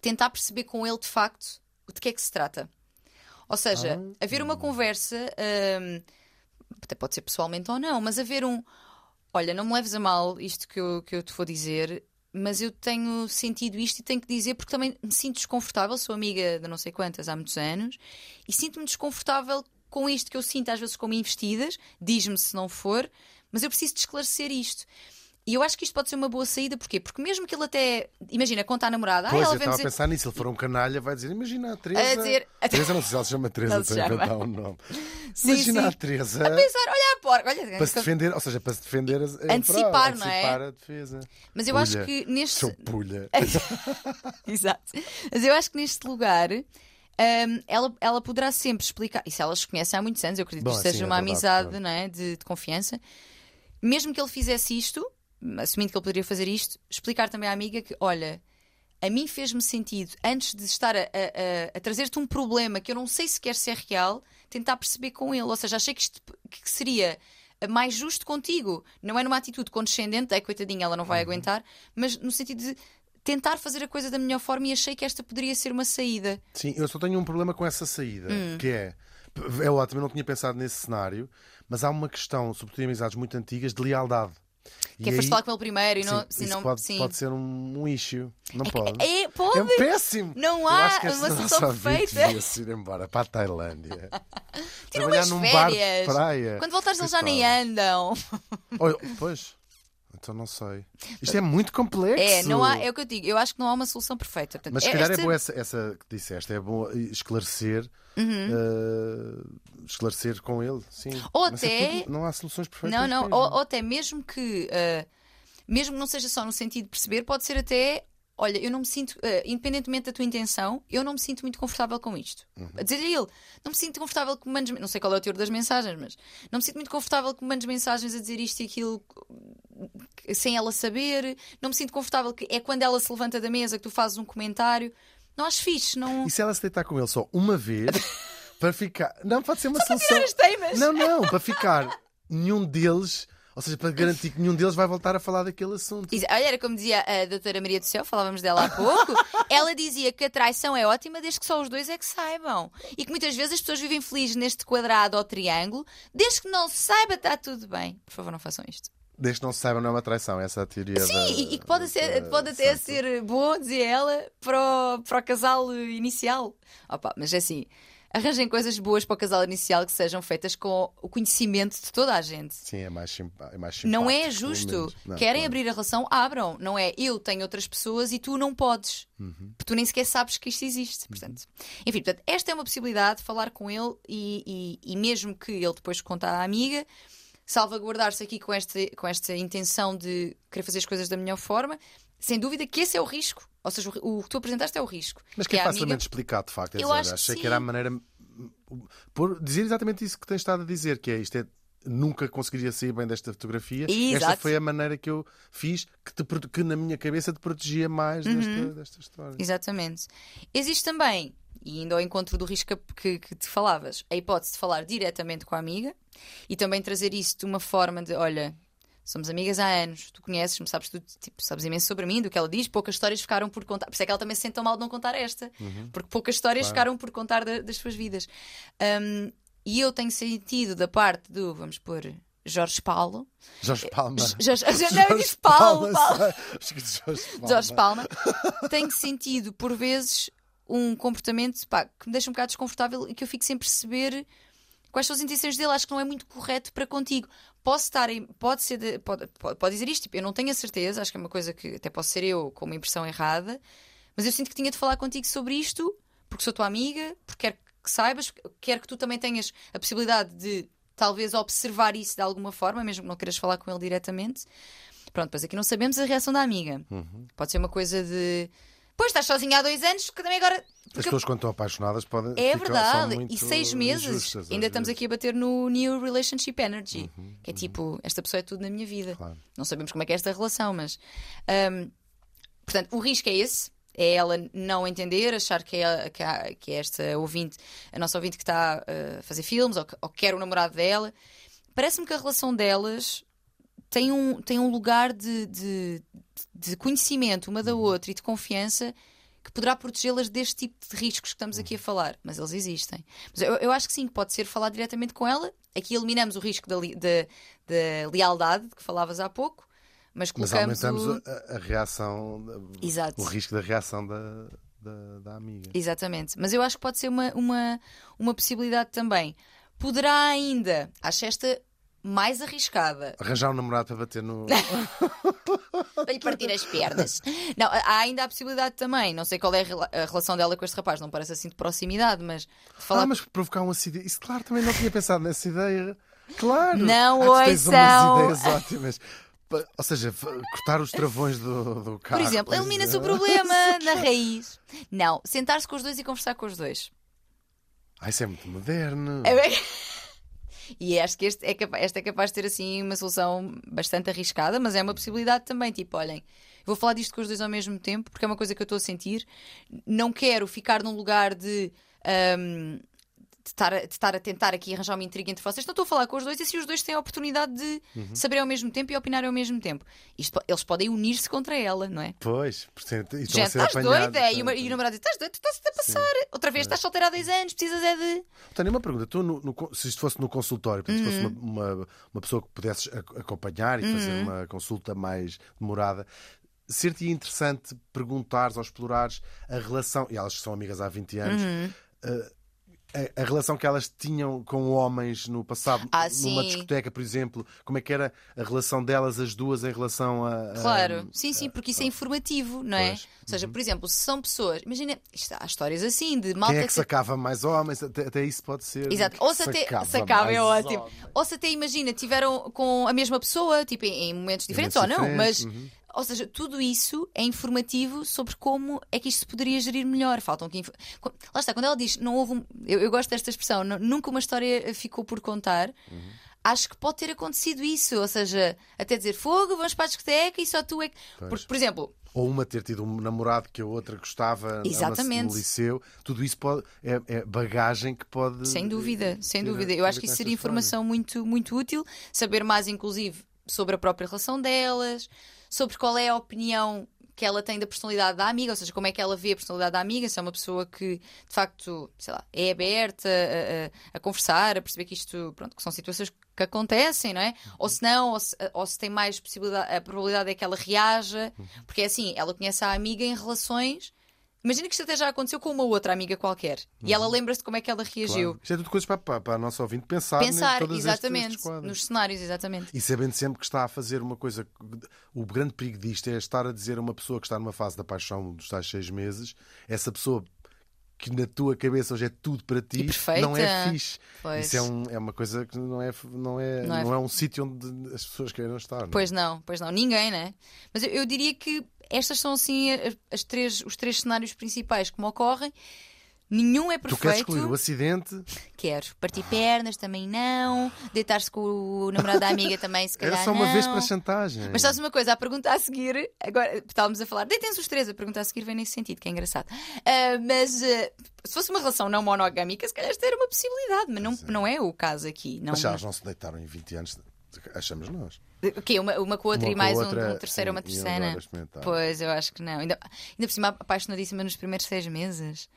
tentar perceber com ele de facto de que é que se trata. Ou seja, Ah. haver uma conversa, hum, até pode ser pessoalmente ou não, mas haver um. Olha, não me leves a mal isto que eu, que eu te vou dizer, mas eu tenho sentido isto e tenho que dizer porque também me sinto desconfortável. Sou amiga de não sei quantas há muitos anos e sinto-me desconfortável com isto que eu sinto às vezes como investidas. Diz-me se não for, mas eu preciso de esclarecer isto. E eu acho que isto pode ser uma boa saída, porquê? Porque mesmo que ele até. Imagina, conta à namorada, ah, Pois, ela eu estava a dizer. pensar nisso. Se ele for um canalha, vai dizer: Imagina a Teresa. A dizer- A Teresa, não sei se ela se chama Teresa, Não se a chama. inventar um nome. Sim, Imagina sim. a Teresa. A pensar, olha a porca, olha. Para se defender, ou seja, para se defender. a- a- Antecipar, não é? Antecipar a defesa. Mas eu acho Pulha. que neste. Seu pulha. Exato. Mas eu acho que neste lugar. hum, ela, ela poderá sempre explicar, e se ela se conhece há muitos anos, eu acredito Bom, que isto seja sim, é uma verdade, amizade claro. não é, de, de confiança, mesmo que ele fizesse isto, assumindo que ele poderia fazer isto, explicar também à amiga que, olha, a mim fez-me sentido, antes de estar a, a- a- trazer-te um problema que eu não sei sequer se é real, tentar perceber com ele. Ou seja, achei que isto que seria mais justo contigo. Não é numa atitude condescendente, é coitadinha, ela não vai Uhum. aguentar, mas no sentido de tentar fazer a coisa da melhor forma e achei que esta poderia ser uma saída. Sim, eu só tenho um problema com essa saída, Hum. que é. É ótimo, eu não tinha pensado nesse cenário, mas há uma questão, sobretudo em amizades muito antigas, de lealdade. Que é foste falar com ele primeiro e não. sim, se não pode, sim. pode ser um, um issue. Não pode. É, pode. É péssimo! Não Eu há uma solução perfeita. devia-se ir embora para a Tailândia. Tira umas num bar de férias. praia. Quando voltares, eles já nem andam. Olha, pois. Então não sei. Isto é muito complexo. É, não há, é o que eu digo. Eu acho que não há uma solução perfeita. Portanto, Mas se é- calhar é esta- boa essa, essa que disseste, é bom esclarecer, eh, esclarecer com ele, sim. Uhum. Ou Mas é até- tudo- não há soluções perfeitas. Não, não. Ou, ou até mesmo que. ah, mesmo que não seja só no sentido de perceber, pode ser até. Olha, eu não me sinto, ah, independentemente da tua intenção, eu não me sinto muito confortável com isto. Uhum. A dizer-lhe ele, não me sinto confortável que me mandes. Não sei qual é o teor das mensagens, mas não me sinto muito confortável que me mandes mensagens a dizer isto e aquilo sem ela saber. Não me sinto confortável que é quando ela se levanta da mesa que tu fazes um comentário. Não acho fixe, não. E se ela se deitar com ele só uma vez, para ficar. Não, pode ser uma solução. tirar as teimas. Não, não, para ficar nenhum deles, ou seja, para garantir que nenhum deles vai voltar a falar daquele assunto. Olha, era como dizia a doutora Maria do Céu, falávamos dela há pouco. Ela dizia que a traição é ótima desde que só os dois é que saibam. E que muitas vezes as pessoas vivem felizes neste quadrado ou triângulo, desde que não se saiba, está tudo bem. Por favor, não façam isto. Desde que não se saiba, não é uma traição, essa é a teoria Sim, da- e, e que pode, ser, da pode até ser bom, dizia ela, para o, para o casal inicial. Opa, mas é assim, arranjem coisas boas para o casal inicial que sejam feitas com o conhecimento de toda a gente. Sim, é mais, é mais Não simpático, é pelo justo. Não, Querem claro. abrir a relação, abram. Não é eu tenho outras pessoas e tu não podes. Uhum. Porque tu nem sequer sabes que isto existe. Portanto, enfim, portanto, esta é uma possibilidade de falar com ele e, e- e mesmo que ele depois conte à amiga, salvaguardar-se aqui com esta, com esta intenção de querer fazer as coisas da melhor forma, sem dúvida que esse é o risco. Ou seja, o, que tu apresentaste é o risco. Mas que é a facilmente amiga- explicado, de facto. é Eu dizer, acho que achei que sim. era a maneira. Por dizer exatamente isso que tens estado a dizer, que é isto é. Nunca conseguiria sair bem desta fotografia. Esta Exato. foi a maneira que eu fiz que, te que na minha cabeça te protegia mais Uhum. desta, desta história. Exatamente. Existe também, e indo ao encontro do risco que, que te falavas, a hipótese de falar diretamente com a amiga e também trazer isso de uma forma de: olha, somos amigas há anos, tu conheces-me, sabes, tu, tipo, sabes imenso sobre mim, do que ela diz, poucas histórias ficaram por contar. Por isso é que ela também se sente tão mal de não contar esta, porque poucas histórias Claro. ficaram por contar da- das suas vidas. Um, e eu tenho sentido da parte do, vamos pôr, Jorge Paulo. Jorge Palma. Jorge, não, eu disse Paulo, que Jorge Palma. Jorge Palma, tenho sentido, por vezes, um comportamento pá, que me deixa um bocado desconfortável e que eu fico sem perceber quais são as intenções dele. Acho que não é muito correto para contigo. Posso estar em, pode ser, de- pode, pode, dizer isto, tipo, eu não tenho a certeza, acho que é uma coisa que até posso ser eu com uma impressão errada, mas eu sinto que tinha de falar contigo sobre isto, porque sou tua amiga, porque quero que saibas, quero que tu também tenhas a possibilidade de talvez observar isso de alguma forma, mesmo que não queiras falar com ele diretamente. Pronto, pois aqui não sabemos a reação da amiga. Pode ser uma coisa de Pois estás sozinha há dois anos, que também agora. As pessoas, quando estão apaixonadas, podem. é verdade. E seis meses ainda estamos vezes. Uhum, aqui a bater no New Relationship Energy. que é tipo, esta pessoa é tudo na minha vida. Claro. Não sabemos como é que é esta relação, mas. hum, portanto, o risco é esse. É ela não entender, achar que é, que, há- que é esta ouvinte, a nossa ouvinte que está uh, a fazer filmes ou que, ou que quer o namorado dela. Parece-me que a relação delas tem um, tem um lugar de, de, de conhecimento uma Uhum. da outra e de confiança que poderá protegê-las deste tipo de riscos que estamos aqui a Uhum. falar. Mas eles existem. Mas eu, eu acho que sim, que pode ser falar diretamente com ela. Aqui eliminamos o risco da, li- da- da lealdade que falavas há pouco, mas Mas colocamos aumentamos o... a, a reação, Exato. o risco da reação da, da, da amiga. Exatamente. Mas eu acho que pode ser uma, uma, uma possibilidade também. Poderá ainda, acho esta mais arriscada, Arranjar um namorado para bater no. para lhe partir as pernas. Não, há ainda a possibilidade também. Não sei qual é a rela- a relação dela com este rapaz, não parece assim de proximidade, mas de falar Ah, mas provocar um acidente. Isso, claro, também não tinha pensado nessa ideia. Claro! Não ah, tens ouçam. umas ideias ótimas. Ou seja, cortar os travões do, do carro. Por exemplo, elimina-se é. o problema na raiz. Não, sentar-se com os dois e conversar com os dois. Ah, isso é muito moderno. É bem- E acho que este é capa- esta é capaz de ter assim uma solução bastante arriscada, mas é uma possibilidade também. Tipo, olhem, vou falar disto com os dois ao mesmo tempo, porque é uma coisa que eu estou a sentir. Não quero ficar num lugar de. de estar, a, de estar a tentar aqui arranjar uma intriga entre vocês, não estou a falar com os dois e assim os dois têm a oportunidade de Uhum. saber ao mesmo tempo e opinar ao mesmo tempo. Isto eles podem unir-se contra ela, não é? Pois, portanto, e estão Gente, a ser estás doida? E, portanto. e o namorado diz: estás doida? Tu estás a passar. Outra vez estás solteira há dois anos, precisas é de. Tenho uma pergunta. Tu, no- no se isto fosse no consultório, portanto, se Uhum. fosse uma, uma, uma pessoa que pudesses ac- acompanhar e fazer uma consulta mais demorada, ser-te interessante perguntares ou explorares a relação, e elas que são amigas há 20 anos, Uhum. eh, a, a relação que elas tinham com homens no passado, Ah, numa discoteca, por exemplo, como é que era a relação delas, as duas, em relação a. a- Claro, sim, sim, porque isso é informativo, não é? Pois. Ou seja, por exemplo, se são pessoas, imagina, isto, há histórias assim de malta Quem é que que- sacava mais homens? Até, até isso pode ser. Exato, ou se até Sacava sacava é ótimo. homens. Ou se até imagina, tiveram com a mesma pessoa, tipo em, em momentos diferentes ou não, mas uhum. Ou seja, tudo isso é informativo sobre como é que isto se poderia gerir melhor. Faltam que Lá está, quando ela diz não houve um... eu, eu gosto desta expressão, "Nu- nunca uma história ficou por contar. Uhum. Acho que pode ter acontecido isso, ou seja, até dizer fogo, vamos para a discoteca e só tu é que. Porque, por exemplo, Ou uma ter tido um namorado que a outra gostava Exatamente. no liceu. Tudo isso pode, é, é bagagem que pode. Sem dúvida, sem dúvida. Eu acho que isso seria informação muito, muito útil. Saber mais, inclusive, sobre a própria relação delas, sobre qual é a opinião que ela tem da personalidade da amiga, ou seja, como é que ela vê a personalidade da amiga, se é uma pessoa que de facto, sei lá, é aberta a, a- a conversar, a perceber que isto, pronto, que são situações que acontecem, não é? Ou se não, ou se, ou se tem mais possibilidade, a probabilidade é que ela reaja, porque é assim, ela conhece a amiga em relações. Imagina que isto até já aconteceu com uma outra amiga qualquer e ela lembra-se de como é que ela reagiu. Claro. Isto é tudo coisas para, para, para a nossa ouvinte pensar, Pensar, estes- exatamente, estes quadros. nos cenários, exatamente. E sabendo sempre que está a fazer uma coisa. O grande perigo disto é estar a dizer a uma pessoa que está numa fase da paixão dos tais seis meses, essa pessoa que na tua cabeça hoje é tudo para ti, não é fixe. Pois. Isso é, um- é uma coisa que não é, não é, Não não é- é, um sítio onde as pessoas queiram estar. não é? Pois não, pois não, ninguém, né? Mas eu, eu diria que estas são assim as, três, os três cenários principais que me ocorrem. Nenhum é Tu queres perfeito. excluir o acidente? Quero. Partir pernas também não. Deitar-se com o namorado da amiga também, se calhar. Era só uma não. vez para chantagem. Mas sabes uma coisa, a pergunta a seguir, agora estávamos a falar, deitem-se os três, a pergunta a seguir vem nesse sentido, que é engraçado. Ah, mas ah, se fosse uma relação não monogâmica, se calhar esta era uma possibilidade, mas não, não é o caso aqui. Não, Mas já elas não se deitaram em 20 anos, achamos nós. O quê? Uma, uma com a outra Uma e mais um- outra, um, terceiro, sim, uma terceira. Pois, eu acho que não. Ainda, ainda por cima, apaixonadíssima nos primeiros seis meses.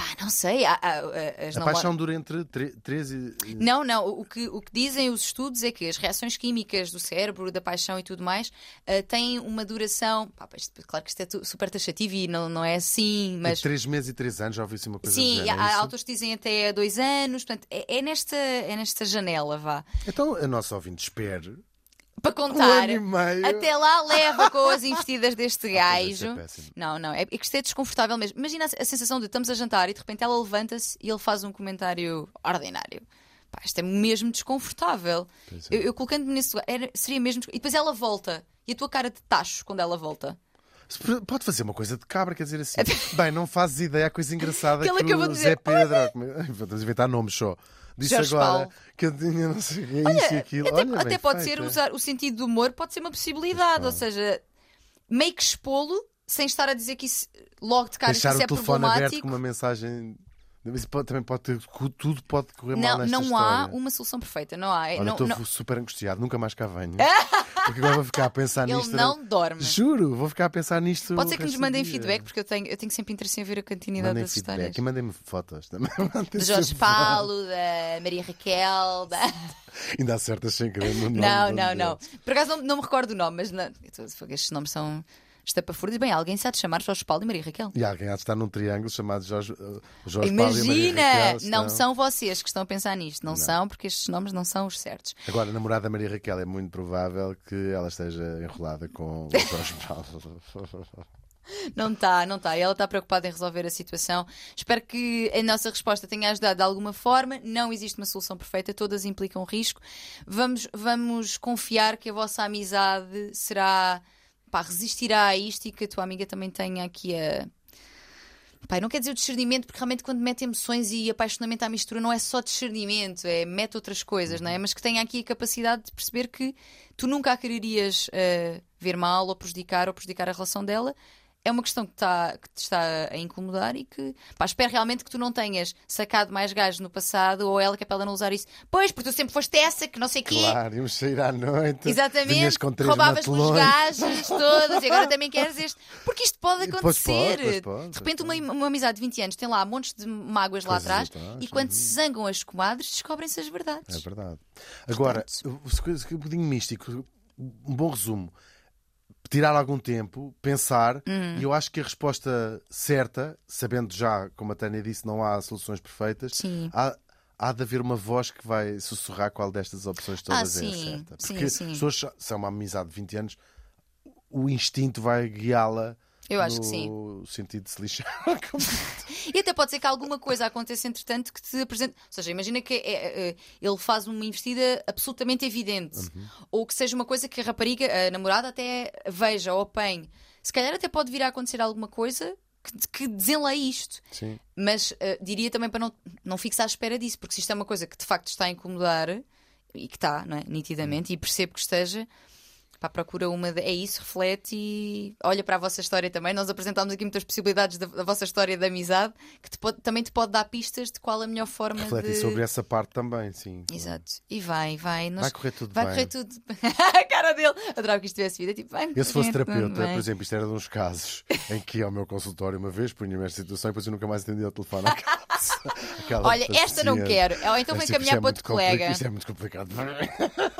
Pá, não sei. há- há- as A paixão dura entre 3 e. Não, não. O que, o que dizem os estudos é que as reações químicas do cérebro, da paixão e tudo mais, ah, têm uma duração. Pá, claro que isto é super taxativo e não, não é assim, mas. Entre 3 meses e 3 anos, já ouvi assim uma coisa Sim, género, é há isso? autores que dizem até dois anos, portanto, é, é nesta, é nesta janela, vá. Então a nossa ouvinte espere Para um contar. meio. Até lá leva com as investidas deste isso é gajo. não, não, é é que isto é desconfortável mesmo. Imagina a a sensação de estamos a jantar e de repente ela levanta-se e ele faz um comentário ordinário. Pá, isto é mesmo desconfortável. É. Eu, eu colocando-me nesse lugar, era- seria mesmo. E depois ela volta. E a tua cara de tacho quando ela volta. Pode fazer uma coisa de cabra, quer dizer assim. Bem, não fazes ideia a coisa engraçada Que que, o Zé dizer, Pedro. Vamos inventar nomes só. Disse Jorge agora Paulo. que eu tinha não sei é isso e aquilo. Até, Olha, até pode feito, ser é. usar o sentido do humor, pode ser uma possibilidade, ou seja, meio que expô-lo sem estar a dizer que isso logo de cara Deixar isso o é telefone aberto problemático. com uma mensagem. Mas pode- também pode ter. Tudo pode correr mal Não, nesta não há história. uma solução perfeita, não há. Olha, não, estou não- super angustiado, nunca mais cá venho. Porque agora vou ficar a pensar ele nisto. não dorme. Juro, vou ficar a pensar nisto. Pode ser que nos mandem dia. feedback, porque eu tenho, eu tenho sempre interesse em ver a continuidade Mandem das feedback histórias. e mandem-me fotos também. Do Jorge Paulo, da Maria Raquel, da... Ainda acertas sem querer no nome. Não, de não, não. Por acaso não, não me recordo o nome, mas não... estes nomes são estapafúrdios. Bem, alguém de chamar Jorge Paulo e Maria Raquel. E alguém há de estar num triângulo chamado Jorge, uh, Jorge Paulo e Maria Imagina! Raquel, não senão- são vocês que estão a pensar nisto, não, são, porque estes nomes não são os certos. Agora, a namorada da Maria Raquel é muito provável que ela esteja enrolada com o Jorge Paulo. Não está, não está. Ela está preocupada em resolver a situação. Espero que a nossa resposta tenha ajudado de alguma forma. Não existe uma solução perfeita, todas implicam risco. Vamos, vamos confiar que a vossa amizade será. Pá, resistirá a isto e que a tua amiga também tenha aqui a. Não quer dizer o discernimento, porque realmente quando mete emoções e apaixonamento à mistura não é só discernimento, é mete outras coisas, não é? Mas que tenha aqui a capacidade de perceber que tu nunca a quererias eh, ver mal ou prejudicar ou prejudicar a relação dela. É uma questão que, tá, que te está a incomodar e que pá, espero realmente que tu não tenhas sacado mais gajos no passado ou ela que é para ela não usar isso. Pois, porque tu sempre foste essa, que não sei o quê. Claro, íamos sair à noite. Exatamente, roubavas-me os gajos todos e agora também queres este. Porque isto pode acontecer. pode, pode, de repente, uma, uma amizade de 20 anos tem lá montes de mágoas lá atrás e quando uhum. se zangam as comadres, descobrem-se as verdades. É verdade. Agora, um bocadinho místico, um bom resumo. Tirar algum tempo, pensar, Hum. e eu acho que a resposta certa, sabendo já, como a Tânia disse, não há soluções perfeitas, Sim. há, há de haver uma voz que vai sussurrar qual destas opções todas Ah, é a sim, certa. sim, Porque sim. as pessoas, se é uma amizade de 20 anos, o instinto vai guiá-la Eu acho no que sim. sentido de se lixar. E até pode ser que alguma coisa aconteça entretanto que te apresente. Ou seja, imagina que é- é- ele faz uma investida absolutamente evidente. Uhum. Ou que seja uma coisa que a rapariga, a namorada, até veja ou apanhe. Se calhar até pode vir a acontecer alguma coisa que, que desenleie isto. Sim. Mas eh, diria também para não, não fiques à espera disso, porque se isto é uma coisa que de facto está a incomodar, e que está, não é? Nitidamente, e percebo que esteja, pá, procura uma. de- É isso, reflete e olha para a vossa história também. Nós apresentámos aqui muitas possibilidades da, da vossa história de amizade que te pode- também te pode dar pistas de qual a melhor forma Reflete de. sobre essa parte também, sim. Exato. E vai, vai. Nós- Vai correr tudo vai bem. correr tudo. a cara dele. Adorava que isto tivesse vida. Tipo, vai Eu, se fosse terapeuta, por exemplo, isto era de uns casos em que ao meu consultório uma vez, punha-me esta situação e depois eu nunca mais atendia o telefone Olha, esta não paciente. quero. Ou então vou encaminhar é para outro colega. Isto é muito complicado.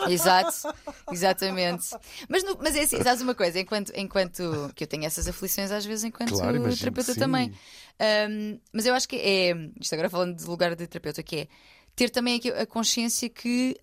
Exato, exatamente. Mas, no- mas é assim, sabes uma coisa, enquanto, enquanto que eu tenho essas aflições às vezes enquanto Claro, imagino terapeuta sim. também. Ahm, mas eu acho que é, isto agora falando de lugar de terapeuta, que é ter também a consciência que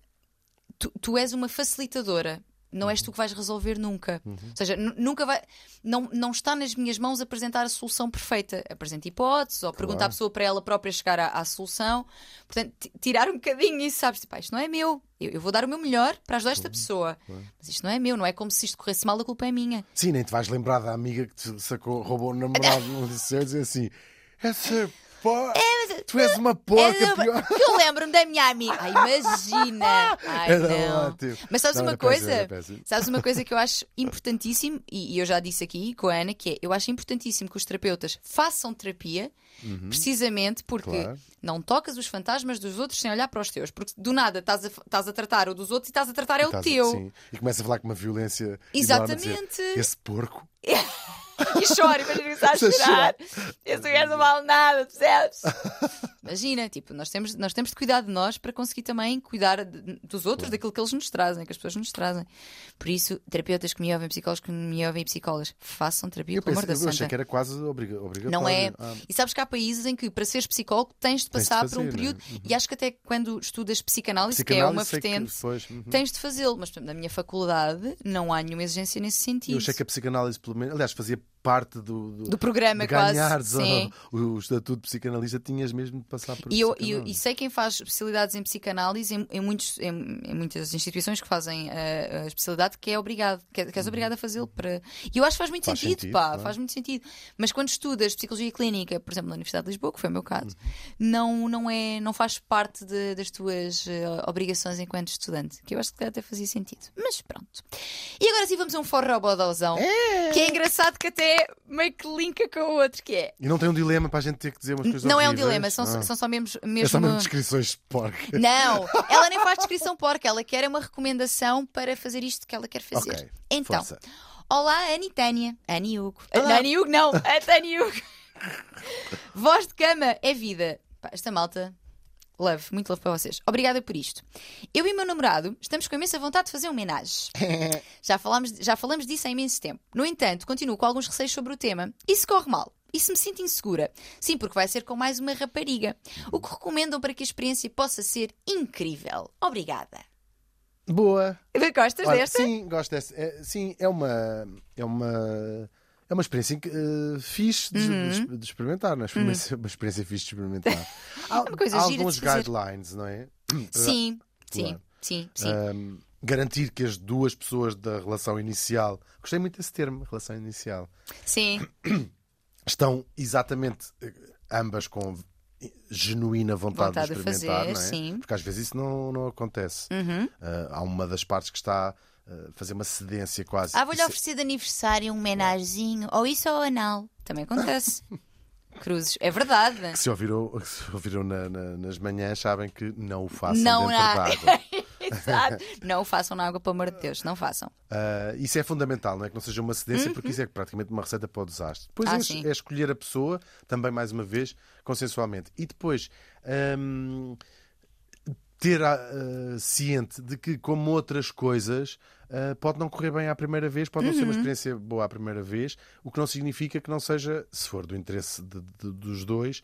tu, tu és uma facilitadora. Não és tu que vais resolver nunca. Uhum. Ou seja, nu- nunca vai. Não, não está nas minhas mãos apresentar a solução perfeita. Apresenta hipóteses ou pergunta à pessoa para ela própria chegar à, à solução. Portanto, ti- tirar um bocadinho isso, sabes? Tipo, "Ah, isto não é meu. Eu, eu vou dar o meu melhor para ajudar esta pessoa. Mas isto não é meu. Não é como se isto corresse mal, a culpa é minha. Sim, nem te vais lembrar da amiga que te sacou, roubou o namorado no liceu e dizer assim: essa pó, tu és uma porca É, pior. que eu lembro-me da minha amiga. Ai, imagina! Ai, Era não. ótimo. Mas sabes Não, uma coisa? péssimo. Sabes uma coisa que eu acho importantíssimo, e e eu já disse aqui com a Ana, que é eu acho importantíssimo que os terapeutas façam terapia, precisamente porque Uhum. Claro. não tocas os fantasmas dos outros sem olhar para os teus. Porque do nada estás a, estás a tratar o dos outros e estás a tratar é o teu. sim. E começa a falar com uma violência. Exatamente. dizer, Esse porco. E chora, imagina que está a a chorar. Esse gajo não vale nada, percebes? Imagina, tipo, nós temos, nós temos de cuidar de nós para conseguir também cuidar de- dos outros, daquilo que eles nos trazem, que as pessoas nos trazem. Por isso, terapeutas que me ouvem, psicólogos que me ouvem e psicólogas, façam terapia, Eu, pelo amor da eu achei santa. que era quase obriga obrigatório. Não é. Ah, E sabes que há países em que, para seres psicólogo, tens de Tens de passar por um fazer, período. não é? E acho que até quando estudas psicanálise, que é uma psicanálise, que vertente, depois, uhum. tens de fazê-lo. Mas, por exemplo, na minha faculdade, não há nenhuma exigência nesse sentido. Eu achei que a psicanálise, pelo menos, aliás, fazia parte do, do, Do programa, de quase. ganhares Sim. o, o estatuto de psicanalista, tinhas mesmo de passar por E, eu, e, psicanálise. e sei quem faz especialidades em psicanálise em, em muitos, em, em muitas instituições que fazem a, a especialidade que é obrigado, que, é- que és obrigado a fazê-lo para. E eu acho que faz muito Uhum. Faz sentido, sentido, pá, claro. faz muito sentido. Mas quando estudas psicologia clínica, por exemplo, na Universidade de Lisboa, que foi o meu caso, Uhum. não, não, é, não faz parte de- das tuas eh, obrigações enquanto estudante, que eu acho que até fazia sentido. Mas pronto. E agora sim vamos a um forró bodozão, que é engraçado que até meio que linka com o outro, que é. E não tem um dilema para a gente ter que dizer umas coisas Não é um horríveis? dilema, são, Ah. são só mesmo. É mesmo... só mesmo descrições de porca. Não, ela nem faz descrição porca, ela quer uma recomendação para fazer isto que ela quer fazer. Ok, então, força. olá, Ani Tânia. Ani Hugo. Olá. Não, Ani Hugo, não, a Tânia Hugo. Voz de cama é vida. Pá, esta malta. Love, muito love para vocês. Obrigada por isto. Eu e o meu namorado estamos com imensa vontade de fazer uma homenagem. Já falamos, já falamos disso há imenso tempo. No entanto, continuo com alguns receios sobre o tema. E se corre mal? E se me sinto insegura? Sim, porque vai ser com mais uma rapariga. O que recomendam para que a experiência possa ser incrível? Obrigada. Boa. Gostas Olha, desta? Sim, gosto dessa. É, sim, é uma. É uma. É uma experiência uh, fixe de, Uhum. de- de experimentar, não é? Experiência- Uma experiência fixe de experimentar. Há, coisa há de alguns guidelines, não é? Sim, sim, Claro. sim, sim. Um, garantir que as duas pessoas da relação inicial, gostei muito desse termo, relação inicial, Sim, estão exatamente eh, ambas com genuína vontade, Vontade de de experimentar, fazer, não é? sim. Porque às vezes isso não, não acontece. Uhum. Uh, há uma das partes que está fazer uma cedência quase. Ah, vou-lhe é- oferecer de aniversário um menagezinho, ou isso ou anal. Também acontece. Cruzes, é verdade. que se ouviram, que se ouviram na- na- nas manhãs sabem que não o façam Não dentro há. d'água. Exato. Não o façam na água, pelo amor de Deus, não façam. Uh, isso é fundamental, não é que não seja uma cedência, porque isso é praticamente uma receita para o desastre. Depois Uhum. Ah, é, é escolher a pessoa, também mais uma vez, consensualmente. E depois hum, ter a, uh, ciente de que, como outras coisas, uh, pode não correr bem à primeira vez, pode não ser uma Uhum. experiência boa à primeira vez, o que não significa que não seja, se for do interesse de- de- dos dois,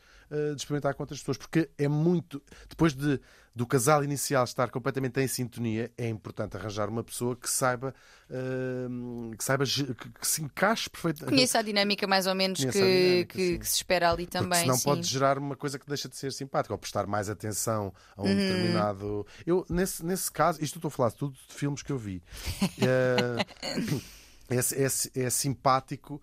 de experimentar com outras pessoas. Porque é muito. Depois de, do casal inicial estar completamente em sintonia, é importante arranjar uma pessoa que saiba, uh, que, saiba que, se encaixe perfeitamente. Conheça a dinâmica mais ou menos que, dinâmica, que, que se espera ali Porque também. senão sim. pode gerar uma coisa que deixa de ser simpática ou prestar mais atenção a um Uhum. determinado. Eu, nesse, nesse caso, isto estou a falar tudo de filmes que eu vi. Eh, É, é- é simpático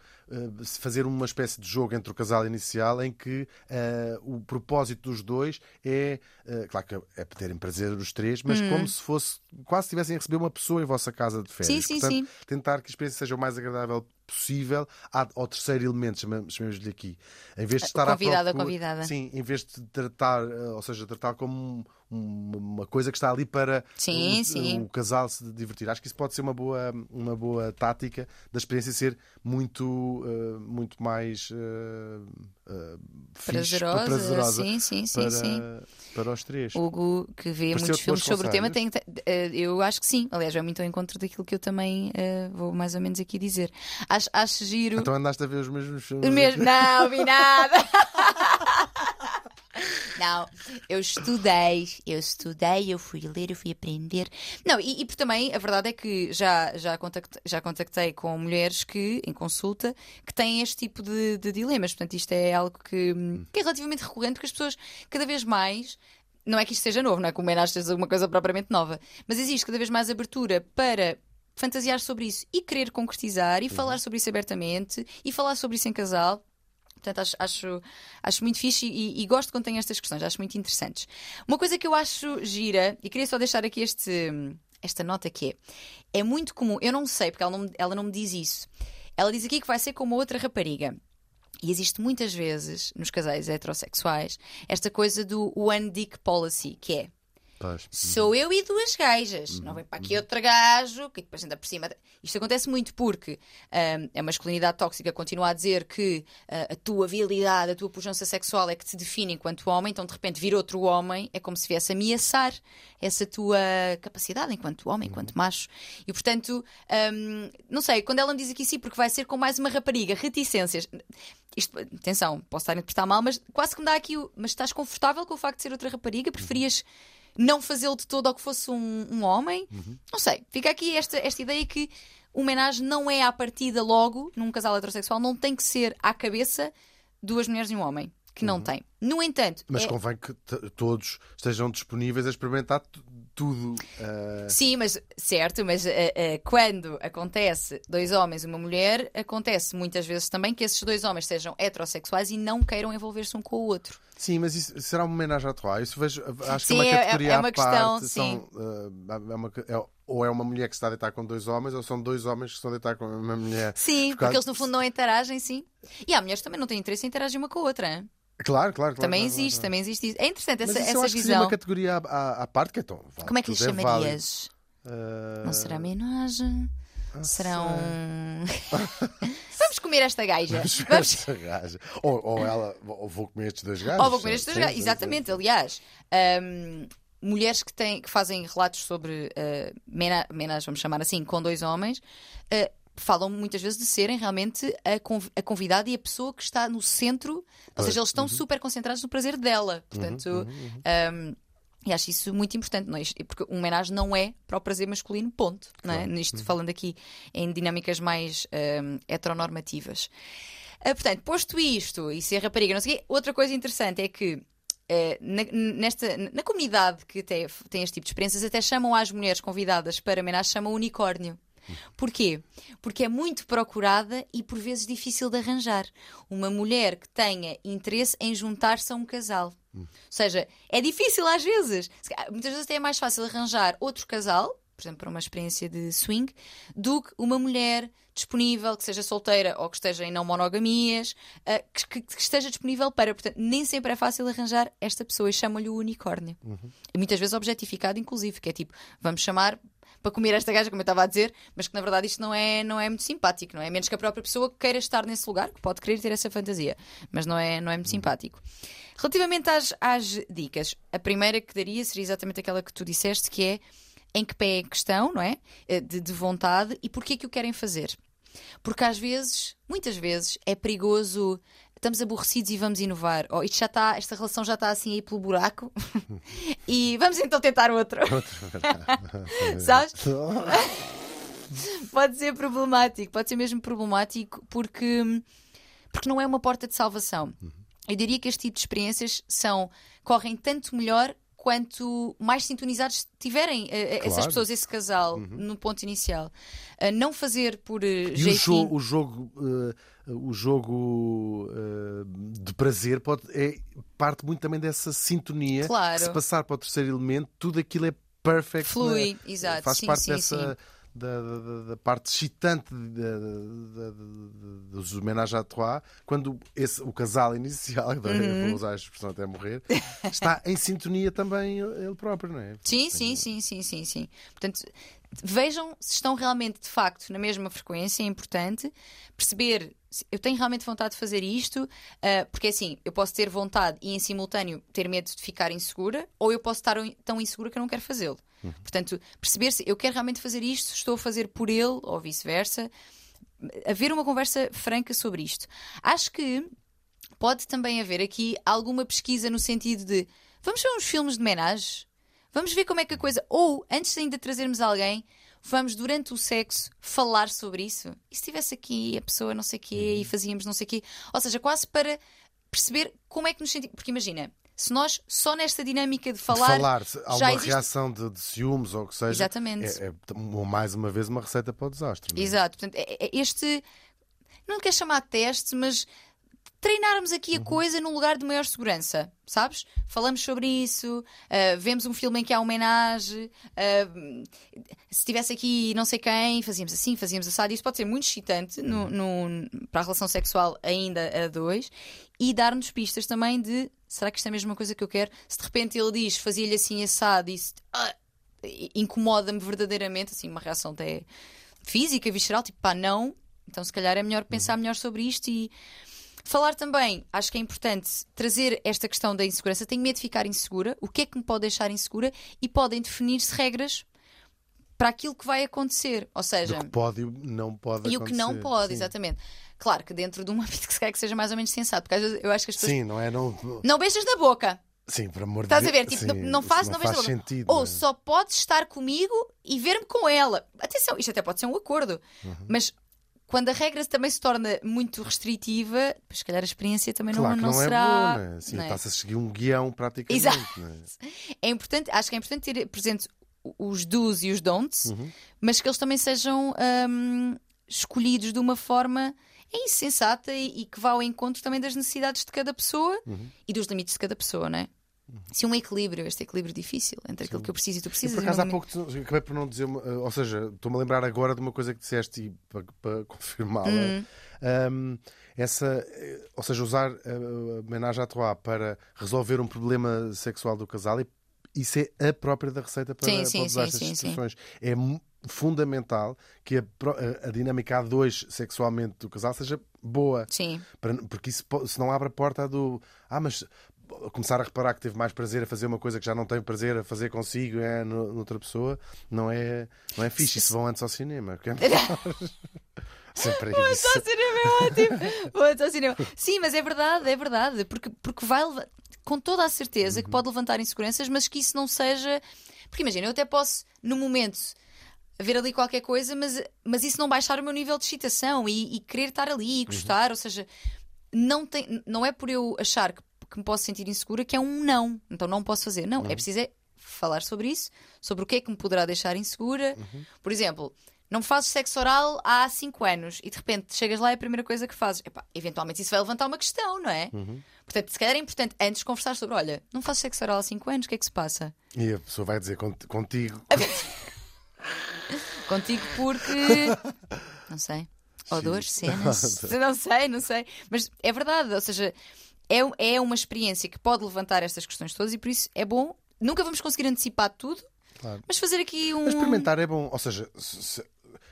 se fazer uma espécie de jogo entre o casal inicial em que eh, o propósito dos dois é, eh, claro que é poderem prazer os três, mas como se fosse quase se estivessem a receber uma pessoa em vossa casa de férias. Sim, sim, Portanto, sim. tentar que a experiência seja o mais agradável possível à- ao terceiro elemento, chamemos-lhe aqui. Em vez de estar à convidado, a procura- convidada. Sim, em vez de tratar, eh, ou seja, tratar como um- um- uma coisa que está ali para Sim, o, sim. o casal se divertir. Acho que isso pode ser uma boa, uma boa tática da experiência ser muito, eh, muito mais eh, eh, fixe, Prazerosa, prazerosa sim, sim, sim, para, sim. para os três. Hugo, que vê Pareceu-te muitos filmes sobre o tema, tem, eu acho que sim. Aliás, é muito ao encontro daquilo que eu também vou mais ou menos aqui dizer. Acho, acho giro. Então andaste a ver os mesmos filmes. Mesmo, não vi nada. Não, eu estudei, eu estudei, eu fui ler, eu fui aprender. Não, e, e também a verdade é que já, já, contactei, já contactei com mulheres que, em consulta, que têm este tipo de, de dilemas. Portanto, isto é algo que, que é relativamente recorrente, porque as pessoas cada vez mais. Não é que isto seja novo, não é que o Menas seja uma coisa propriamente nova, mas existe cada vez mais abertura para fantasiar sobre isso e querer concretizar e falar sobre isso abertamente e falar sobre isso em casal. Portanto, acho, acho, acho muito fixe e, e gosto quando tem estas questões, acho muito interessantes. Uma coisa que eu acho gira, e queria só deixar aqui este, esta nota que é: é muito comum, eu não sei, porque ela não, ela não me diz isso. Ela diz aqui que vai ser como outra rapariga. E existe muitas vezes nos casais heterossexuais esta coisa do one dick policy, que é Pois. Sou eu e duas gajas. Não vem para aqui outro gajo, que depois ainda por cima. Isto acontece muito porque hum, a masculinidade tóxica continua a dizer que ah, a tua virilidade, a tua pujança sexual é que te define enquanto homem, então de repente vir outro homem é como se viesse ameaçar essa tua capacidade enquanto homem, enquanto macho. E portanto, hum, não sei, quando ela me diz aqui sim, porque vai ser com mais uma rapariga, reticências. Isto, atenção, posso estar a interpretar mal, mas quase que me dá aqui o. Mas estás confortável com o facto de ser outra rapariga? Preferias não fazê-lo de todo ao que fosse um, um homem? Não sei. Fica aqui esta, esta ideia que o homenagem não é à partida logo, num casal heterossexual, não tem que ser à cabeça duas mulheres e um homem. Que não tem. No entanto. Mas é- convém que todos estejam disponíveis a experimentar tudo. ah, Sim, mas certo, mas eh, eh, quando acontece dois homens e uma mulher, acontece muitas vezes também que esses dois homens sejam heterossexuais e não queiram envolver-se um com o outro. Sim, mas isso será uma homenagem à Troia? Isso vejo, acho que Sim, é é- uma categoria é à uma questão, parte. sim. São, é uma- é- ou é uma mulher que está a deitar com dois homens, ou são dois homens que estão a deitar com uma mulher. Sim, Por porque eles no fundo não interagem, sim. E há mulheres que também não têm interesse em interagir uma com a outra. hein? Claro, claro, claro. também claro, existe, claro. também existe isso. É interessante Mas essa, eu essa acho que visão. uma categoria à, à- à parte que é tão. vale, Como é que lhe válido. chamarias? Ah, Não será homenagem? não Serão. Vamos comer esta gaja. Vamos ver Vamos esta gaja. Ou, ou ela, ou vou comer estes dois gajos. Ou vou comer estes dois gajos. sim. Exatamente, aliás. hum, mulheres que, têm, que fazem relatos sobre uh, mena- menas, vamos chamar assim, com dois homens, uh, falam muitas vezes de serem realmente a, conv- a convidada e a pessoa que está no centro, ou seja, eles Uhum. estão super concentrados no prazer dela. Portanto, hum, e acho isso muito importante, não é? Porque um homenagem não é para o prazer masculino, ponto. Não é? Claro. Uhum. Falando aqui em dinâmicas mais hum, heteronormativas. Ah, portanto, posto isto e ser rapariga, não sei o quê, outra coisa interessante é que eh, na, nesta, na comunidade que f- tem este tipo de experiências, até chamam as mulheres convidadas para homenagem, chamam unicórnio. Porquê? Porque é muito procurada e por vezes difícil de arranjar. Uma mulher que tenha interesse em juntar-se a um casal. Ou seja, é difícil às vezes. Muitas vezes até é mais fácil arranjar outro casal, por exemplo, para uma experiência de swing, do que uma mulher disponível, que seja solteira ou que esteja em não monogamias, ah, que, esteja disponível para. Portanto, nem sempre é fácil arranjar esta pessoa e chamam-lhe o unicórnio. E muitas vezes objetificado, inclusive, que é tipo, vamos chamar para comer esta gaja, como eu estava a dizer, mas que na verdade isto não é, não é muito simpático, não é? A Menos que a própria pessoa queira estar nesse lugar, que pode querer ter essa fantasia, mas não é, não é muito simpático. Relativamente às, às dicas, a primeira que daria seria exatamente aquela que tu disseste, que é em que pé é a questão, não é? Eh, De, de vontade e porquê que o querem fazer. Porque às vezes, muitas vezes, é perigoso. Estamos aborrecidos e vamos inovar. Ou isto já está, esta relação já está assim aí pelo buraco. e vamos então tentar outro. Sabes? Pode ser problemático, pode ser mesmo problemático porque, porque não é uma porta de salvação. Eu diria que este tipo de experiências são, correm tanto melhor quanto mais sintonizados tiverem eh, eh, essas Claro. pessoas, esse casal, no ponto inicial. Ah, não fazer por eh, E o, jeitinho. o jogo, eh, o jogo eh, de prazer pode, é, parte muito também dessa sintonia. Claro. que Se passar para o terceiro elemento, tudo aquilo é perfect. Flui, né? exato, Faz sim, parte sim, dessa. Da, da- da- da parte excitante dos homenagens à Trois, quando esse, o casal inicial, Uhum. vou usar a expressão até morrer, está em sintonia também ele próprio, não é? Sim, sim, sim, sim, sim, sim. Portanto, vejam se estão realmente, de facto, na mesma frequência, é importante perceber se eu tenho realmente vontade de fazer isto, ah, porque assim, eu posso ter vontade e em simultâneo ter medo de ficar insegura, ou eu posso estar tão insegura que eu não quero fazê-lo. Portanto, perceber se eu quero realmente fazer isto, estou a fazer por ele, ou vice-versa. Haver uma conversa franca sobre isto. Acho que pode também haver aqui alguma pesquisa no sentido de vamos ver uns filmes de menage, vamos ver como é que a coisa. Ou, antes ainda de trazermos alguém, vamos durante o sexo falar sobre isso. E se tivesse aqui a pessoa não sei quê Uhum. e fazíamos não sei quê? Ou seja, quase para perceber como é que nos sentimos. Porque imagina, se nós só nesta dinâmica de De falar. falar, se há já uma existe- reação de, de ciúmes ou o que seja, Exatamente. é, é, mais uma vez uma receita para o desastre. não é? Exato. Portanto, é- é- este. Não quer chamar de teste, mas treinarmos aqui a Uhum. coisa num lugar de maior segurança, sabes? Falamos sobre isso, ah, vemos um filme em que há homenagem, ah, se tivesse aqui não sei quem, fazíamos assim, fazíamos assado. Isso pode ser muito excitante no- Uhum. no- para a relação sexual ainda a dois e dar-nos pistas também de será que isto é a mesma coisa que eu quero? Se de repente ele diz fazia-lhe assim assado e isso ah, incomoda-me verdadeiramente, assim, uma reação até física, visceral, tipo pá, não. Então, se calhar é melhor pensar melhor sobre isto e falar também. Acho que é importante trazer esta questão da insegurança. Tenho medo de ficar insegura. O que é que me pode deixar insegura? E podem definir-se regras para aquilo que vai acontecer. Ou seja, Do que pode e o não pode e o que não acontecer. pode, Sim. exatamente. Claro que dentro de um âmbito que se quer que seja mais ou menos sensato, porque às vezes eu acho que as pessoas. Sim, não é? Não, Não beijas na boca. Sim, por amor Estás de a ver? Deus. Tipo, Sim, não, não faz, não, faz vejo logo. sentido. Ou não é? só podes estar comigo e ver-me com ela. Atenção, isto até pode ser um acordo. Uhum. Mas quando a regra também se torna muito restritiva, se calhar a experiência também Claro não, não, não, será. é boa, né? Assim, não é? está-se a seguir um guião praticamente. Exato. né? É importante, acho que é importante ter presente os do's e os don'ts, Uhum. mas que eles também sejam hum, escolhidos de uma forma insensata e, e que vá ao encontro também das necessidades de cada pessoa Uhum. e dos limites de cada pessoa, não é? Se um equilíbrio, este equilíbrio difícil entre aquilo que eu preciso e tu Eu, precisas. por e acaso, há não- pouco acabei por não dizer, uma- ou seja, estou-me a lembrar agora de uma coisa que disseste e para, para confirmá-la. Hum. Um, essa, eh, ou seja, usar a homenagem à toa para resolver um problema sexual do casal, e isso é a própria da receita para, Sim, sim, para sim, estas sim, sim. situações. É mu- fundamental que a, a- a dinâmica A2 sexualmente do casal seja boa. Sim, Para- porque isso se não abre a porta do ah, mas começar a reparar que teve mais prazer a fazer uma coisa que já não tem prazer a fazer consigo é, no- noutra pessoa, não é, não é fixe. Isso vão antes ao cinema. que é. Sempre é isso. Ao cinema é ótimo. Vou ao cinema. Sim, mas é verdade, é verdade. Porque, porque vai levar, com toda a certeza que Uhum. pode levantar inseguranças, mas que isso não seja. Porque imagina, eu até posso, no momento, ver ali qualquer coisa, mas, mas isso não baixar o meu nível de excitação e, e querer estar ali e gostar. Ou seja, não, tem, não é por eu achar que, que me posso sentir insegura que é um não. Então não posso fazer. Não, é preciso é falar sobre isso, sobre o que é que me poderá deixar insegura. Por exemplo. Não fazes sexo oral há 5 anos e de repente chegas lá e a primeira coisa que fazes, epá, eventualmente isso vai levantar uma questão, não é? Portanto, se calhar é importante antes conversar sobre: olha, não fazes sexo oral há 5 anos, o que é que se passa? E a pessoa vai dizer cont- contigo. Contigo porque. Não sei. Ou duas cenas. não sei, não sei. Mas é verdade, ou seja, é, é uma experiência que pode levantar estas questões todas e por isso é bom. Nunca vamos conseguir antecipar tudo, Claro. mas fazer aqui um. Mas experimentar é bom. Ou seja, se- se-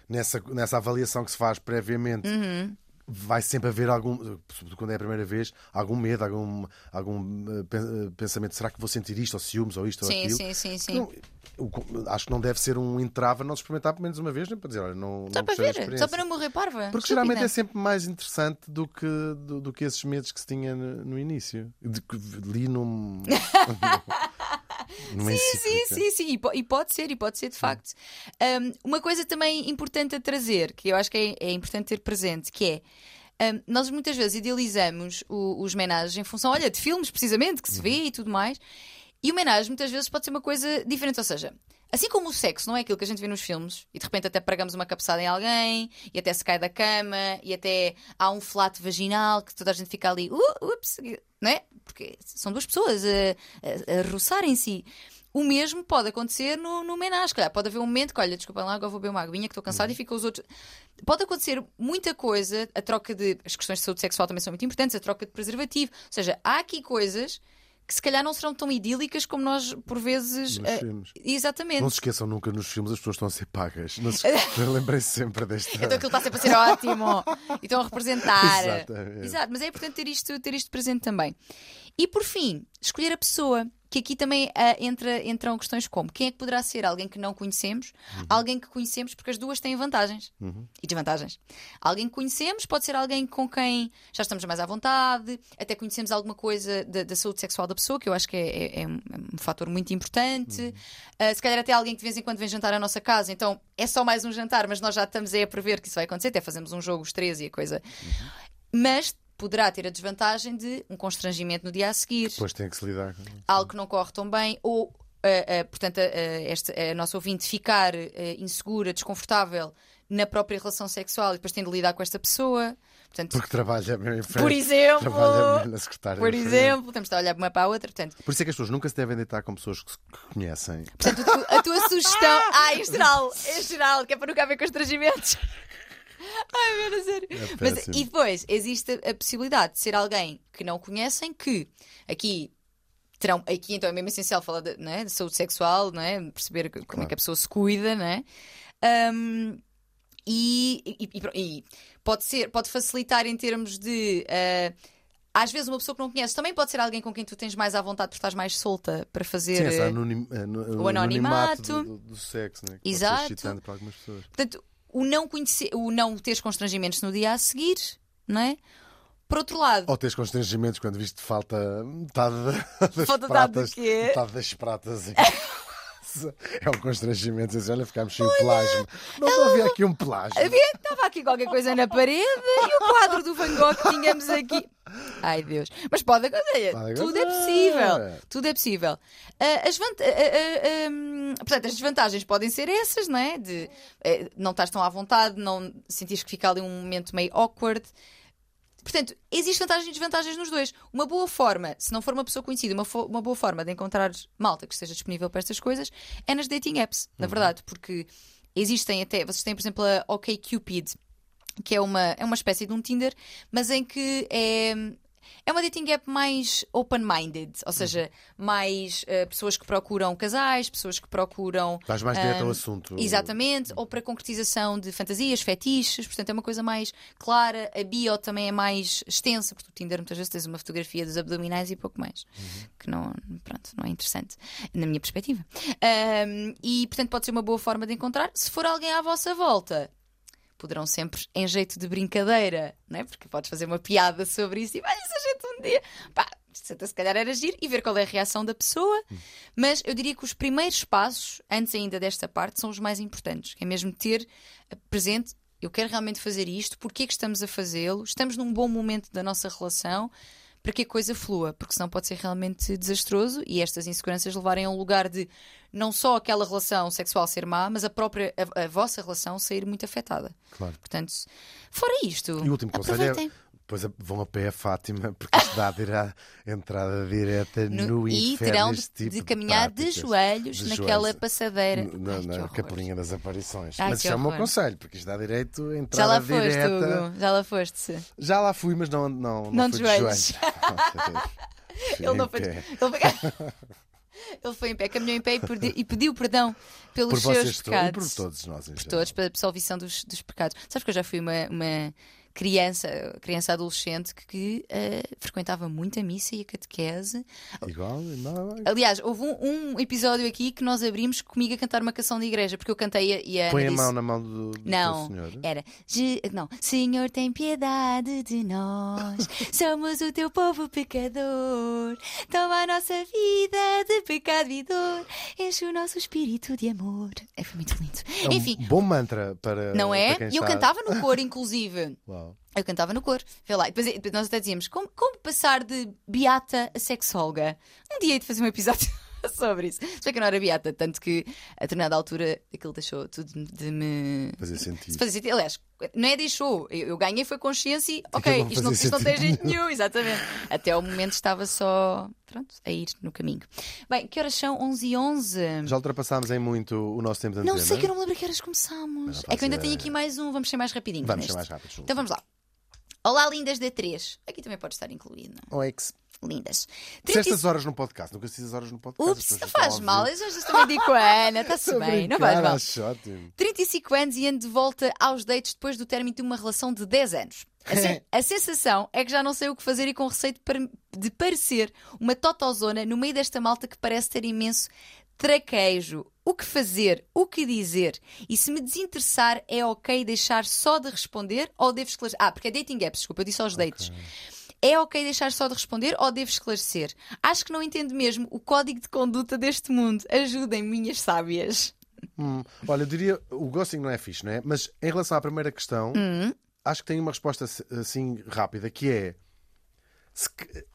nessa, nessa avaliação que se faz previamente, Uhum. Vai sempre haver algum, quando é a primeira vez, algum medo, algum, algum eh, eh, pensamento: será que vou sentir isto, ou ciúmes, ou isto, ou Sim, aquilo? sim, sim, sim. Não, acho que não deve ser um entrave não se experimentar pelo menos uma vez, nem para dizer, olha, não, Só não para ver, só para não morrer parva. Porque Estúpida. geralmente é sempre mais interessante do que, do, do que esses medos que se tinha no, no início. De, que li num. numa Sim, sim, sim, sim. E, po- pode ser, e pode ser de facto. Um, uma coisa também importante a trazer, que eu acho que é, é importante ter presente, que é nós muitas vezes idealizamos os menagens em função, olha, de filmes precisamente, que se vê e tudo mais. E o menagem muitas vezes pode ser uma coisa diferente, ou seja, assim como o sexo não é aquilo que a gente vê nos filmes e de repente até pregamos uma cabeçada em alguém e até se cai da cama e até há um flato vaginal que toda a gente fica ali, uh, ups, não é? Porque são duas pessoas a, a, a roçarem-se. O mesmo pode acontecer no, no menage. Calhar pode haver um momento que, olha, desculpa lá, agora vou beber uma aguinha que estou cansada e fica os outros. Pode acontecer muita coisa, a troca de. As questões de saúde sexual também são muito importantes, a troca de preservativo. Ou seja, há aqui coisas que se calhar não serão tão idílicas como nós, por vezes. Nos eh, filmes. Exatamente. Não se esqueçam nunca nos filmes, as pessoas estão a ser pagas. Não se... Eu lembrei sempre desta. Então aquilo está sempre a ser ótimo e estão a representar. Exatamente. Exato, mas é importante ter isto, ter isto presente também. E por fim, escolher a pessoa. Que aqui também ah, entra, entram questões como quem é que poderá ser alguém que não conhecemos, Uhum. alguém que conhecemos, porque as duas têm vantagens e desvantagens. Alguém que conhecemos pode ser alguém com quem já estamos mais à vontade, até conhecemos alguma coisa da, da saúde sexual da pessoa, que eu acho que é, é- é um, é um fator muito importante. Uhum. Ah, se calhar até alguém que de vez em quando vem jantar à nossa casa, então é só mais um jantar, mas nós já estamos aí a prever que isso vai acontecer, até fazemos um jogo os três e a coisa. Mas poderá ter a desvantagem de um constrangimento no dia a seguir, Depois tem que se lidar com algo que não corre tão bem, ou, ah, ah, portanto, ah, esta, a nossa ouvinte ficar ah, insegura, desconfortável na própria relação sexual e depois tem de lidar com esta pessoa. Portanto, Porque trabalha em frente. por exemplo, Trabalha na secretária. por exemplo, temos de olhar uma para a outra. Portanto, Por isso é que as pessoas nunca se devem deitar com pessoas que se que conhecem. portanto a, tu- a tua sugestão. Ah, em geral, em geral, que é para nunca haver constrangimentos. Ai, meu Deus, sério. É Mas, e depois existe a possibilidade de ser alguém que não conhecem, que aqui terão, aqui então é mesmo essencial falar de, não é, de saúde sexual, não é? perceber como é que a pessoa se cuida, não é? Ahm, e, e- e pode ser, pode facilitar em termos de ah, às vezes uma pessoa que não conheces também pode ser alguém com quem tu tens mais à vontade porque estás mais solta para fazer. Sim, essa eh, anonim, ano- o anonimato. do, do- do sexo, né? que pode ser Exato. para algumas pessoas. Portanto, o não conhecer, o não teres constrangimentos no dia a seguir, não é? Por outro lado, Ou tens constrangimentos quando viste falta metade das Falta pratas. quê? Metade das pratas. É um constrangimento. Dizer, olha, ficámos sem o pelasmo. Não havia aqui um pelasmo. havia- estava aqui qualquer coisa na parede e o quadro do Van Gogh que tínhamos aqui. Ai Deus. Mas pode acontecer. Pode Tudo é acontecer. possível. Tudo é possível. Ah, as vant- ah, hum, portanto, as desvantagens podem ser essas, não é? De eh, não estás tão à vontade, não sentires que fica ali um momento meio awkward. Portanto, existem vantagens e desvantagens nos dois. Uma boa forma, se não for uma pessoa conhecida, uma, uma boa forma de encontrar malta que esteja disponível para estas coisas é nas dating apps, na verdade, porque existem até, vocês têm, por exemplo, a OkCupid, que é uma, é uma espécie de um Tinder, mas em que é. É uma dating app mais open-minded, ou seja, mais eh, pessoas que procuram casais, pessoas que procuram Estás mais direto ao Ahm, assunto. Exatamente, ou para concretização de fantasias, fetiches, portanto é uma coisa mais clara. A bio também é mais extensa, porque o Tinder muitas vezes tens uma fotografia dos abdominais e pouco mais, que não, pronto, não é interessante, na minha perspectiva. Ahm, e portanto pode ser uma boa forma de encontrar. Se for alguém à vossa volta, poderão sempre, em jeito de brincadeira, não é? porque podes fazer uma piada sobre isso e vai, se a gente um dia. Pá, se calhar era agir e ver qual é a reação da pessoa. Mas eu diria que os primeiros passos, antes ainda desta parte, são os mais importantes. É mesmo ter presente. Eu quero realmente fazer isto, porque é que estamos a fazê-lo? Estamos num bom momento da nossa relação para que a coisa flua, porque senão pode ser realmente desastroso e estas inseguranças levarem a um lugar de não só aquela relação sexual ser má, mas a própria a, a vossa relação sair muito afetada. Claro. Portanto, fora isto, E o último conselho é. Depois vão a pé a Fátima, porque isto dá a entrada direta no, No- e inferno. terão de, tipo de caminhar de práticas. joelhos De naquela joelhos. passadeira. Ai, na capelinha das aparições. Ai, mas é o conselho, porque isto dá direito a Já entrada lá foste, direta. Hugo. Já lá foste. Já lá fui, mas não, não, não, Não de joelhos. Fui Ele não foi. Ele foi... Ele foi em pé, caminhou em pé e pedi- e pediu perdão pelos Por seus todos e pecados. por todos nós. Em por geral. todos, pela absolvição dos, dos pecados. Sabes que eu já fui uma, uma criança, criança adolescente que, que, eh, frequentava muito a missa e a catequese. Igual? Não, Aliás, houve um, um episódio aqui que nós abrimos comigo a cantar uma canção de igreja, porque eu cantei e a Põe a disse, mão na mão do, do Não, senhor. era. "Je- Não, Senhor, tem piedade de nós. Somos o teu povo pecador. Toma a nossa vida de pecado e dor. Enche o nosso espírito de amor. É, foi muito lindo. É um Enfim, bom mantra para. não é? para E eu está- cantava no cor, inclusive. Uau. Eu cantava no cor. Vê lá. E depois, depois nós até dizíamos: como, como passar de beata a sexóloga? Um dia de fazer um episódio sobre isso. Bem que eu não era beata, tanto que a determinada altura aquilo deixou tudo de me. Fazia sentido. Se fazia sentido. Aliás, não é deixou. Eu, eu ganhei foi consciência e, ok, não isto não, isto não tem jeito nenhum, exatamente. Até ao momento estava só, pronto, a ir no caminho. Bem, que horas são? 11 e 11. Já ultrapassámos em muito o nosso tempo de Não antena. sei que eu não me lembro que horas começámos. Não É que eu ainda tenho aqui mais um, vamos ser mais rapidinhos. Vamos neste. ser mais rápidos. Então vamos lá. Olá, lindas D3. Aqui também pode estar incluído. não? Ou ex. Lindas. Se 30... estas horas no podcast, nunca se diz as horas no podcast. as Ups, não faz mal. Eu já também digo com a Ana, está-se bem, não faz mal. ótimo. 35 anos e ando de volta aos dates depois do término de uma relação de 10 anos. A, sen- a sensação é que já não sei o que fazer e com receio de, de parecer uma totozona no meio desta malta que parece ter imenso traquejo. O que fazer? O que dizer? E se me desinteressar, é ok deixar só de responder ou devo esclarecer? Ah, porque é dating apps, desculpa, eu disse aos dates. É ok deixar só de responder ou devo esclarecer? Acho que não entendo mesmo o código de conduta deste mundo. Ajudem, minhas sábias. Hum, olha, eu diria, o ghosting não é fixe, não é? Mas em relação à primeira questão, Hum. acho que tem uma resposta assim rápida, que é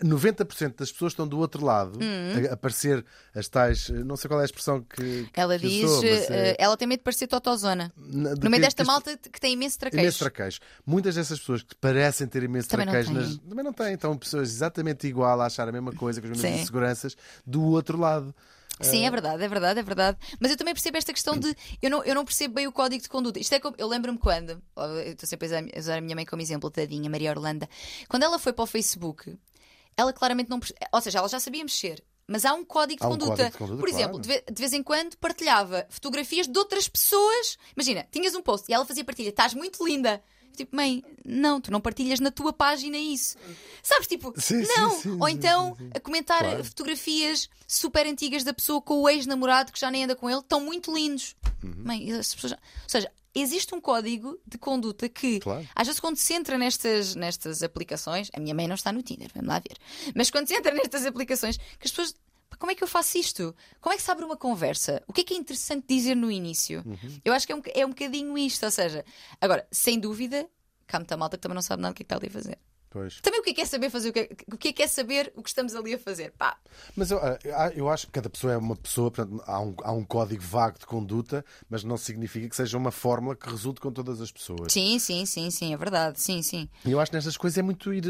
90% das pessoas estão do outro lado Hum. a aparecer as tais, não sei qual é a expressão que, Ela que diz, usou, mas é- eh, ela tem medo de parecer totozona. na- No meio desta malta que tem imenso traquejo. Imenso traquejo. Muitas dessas pessoas que parecem ter imenso Também não traquejo têm. nas- também não têm. Estão pessoas exatamente igual a achar a mesma coisa, com as mesmas Sim. inseguranças, do outro lado. Sim, é verdade, é verdade, é verdade. Mas eu também percebo esta questão de. Eu não, eu não percebo bem o código de conduta. Isto é como. Eu lembro-me quando. Eu estou sempre a usar- a minha mãe como exemplo, tadinha, Maria Orlando. Quando ela foi para o Facebook, ela claramente não. Ou seja, ela já sabia mexer. Mas há um código de Há um conduta. código de conduta, Por exemplo, claro. de vez em quando partilhava fotografias de outras pessoas. Imagina, tinhas um post e ela fazia partilha. Estás muito linda. Tipo, mãe, não, tu não partilhas na tua página isso. Sabes, tipo, Sim, não. sim, Ou sim, então sim, sim. a comentar Claro. fotografias super antigas da pessoa com o ex-namorado que já nem anda com ele, estão muito lindos. Uhum. Mãe, as pessoas Ou seja, existe um código de conduta que, Claro. às vezes, quando se entra nestas, nestas aplicações, a minha mãe não está no Tinder, vamos lá ver, mas quando se entra nestas aplicações, que as pessoas. "Pá, Como é que eu faço isto? Como é que se abre uma conversa? O que é que é interessante dizer no início? Uhum. Eu acho que é um, é um bocadinho isto. Ou seja, agora, sem dúvida, cá muita malta que também não sabe nada do que é que está ali a fazer. Pois. Também o que é que é saber fazer o que é, o que é, que é saber o que estamos ali a fazer? Pá, Mas eu, ah, eu acho que cada pessoa é uma pessoa, portanto, há um, há um código vago de conduta, mas não significa que seja uma fórmula que resulte com todas as pessoas. sim, sim, sim, sim, é verdade. Sim, sim. E eu acho que nestas coisas é muito ir,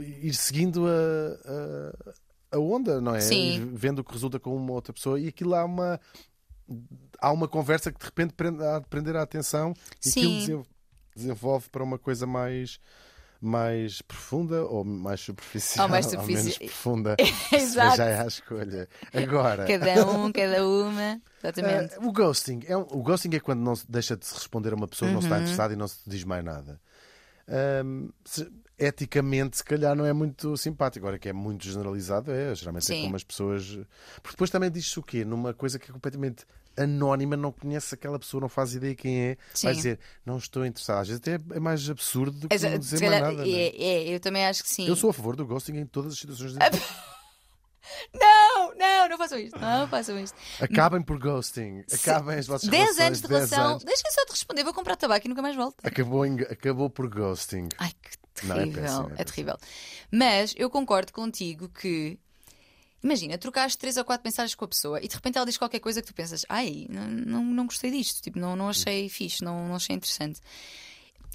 ir seguindo a, a, a onda, não é? Sim. Vendo o que resulta com uma outra pessoa e aquilo há uma. Há uma conversa que de repente prende, há de prender a atenção e Sim. aquilo desen- desenvolve para uma coisa mais, mais profunda ou mais superficial. Ou mais menos superfici- profunda. Exato. Já é à escolha. Agora. Cada um, cada uma. Exatamente. Eh, o ghosting é, um- o ghosting é quando não se deixa de se responder a uma pessoa, não se Uhum. está interessado e não se diz mais nada. Ahm, se- eticamente, se calhar, não é muito simpático. Agora que é muito generalizado, é. Geralmente é Sim. como as pessoas. Porque depois também diz-se o quê? Numa coisa que é completamente anónima, não conhece aquela pessoa, não faz ideia quem é, vai Sim. dizer não estou interessado. Às vezes até é mais absurdo do que Exa- não dizer se calhar- mais nada. é? é, é, eu também acho que sim. Eu sou a favor do ghosting em todas as situações. De... Não, não, não façam isto. Não façam isto. Acabem por ghosting. Acabem as vossas 10 relações. anos de 10 relação. anos. Deixem só de responder, vou comprar tabaco e nunca mais volto. Acabou, em- acabou por ghosting. Ai, que Não, é terrível. péssimo, é é péssimo. terrível. Mas eu concordo contigo que. Imagina, trocaste três ou quatro mensagens com a pessoa e de repente ela diz qualquer coisa que tu pensas, ai, não, não, não gostei disto, tipo, não, não achei fixe, não, não achei interessante.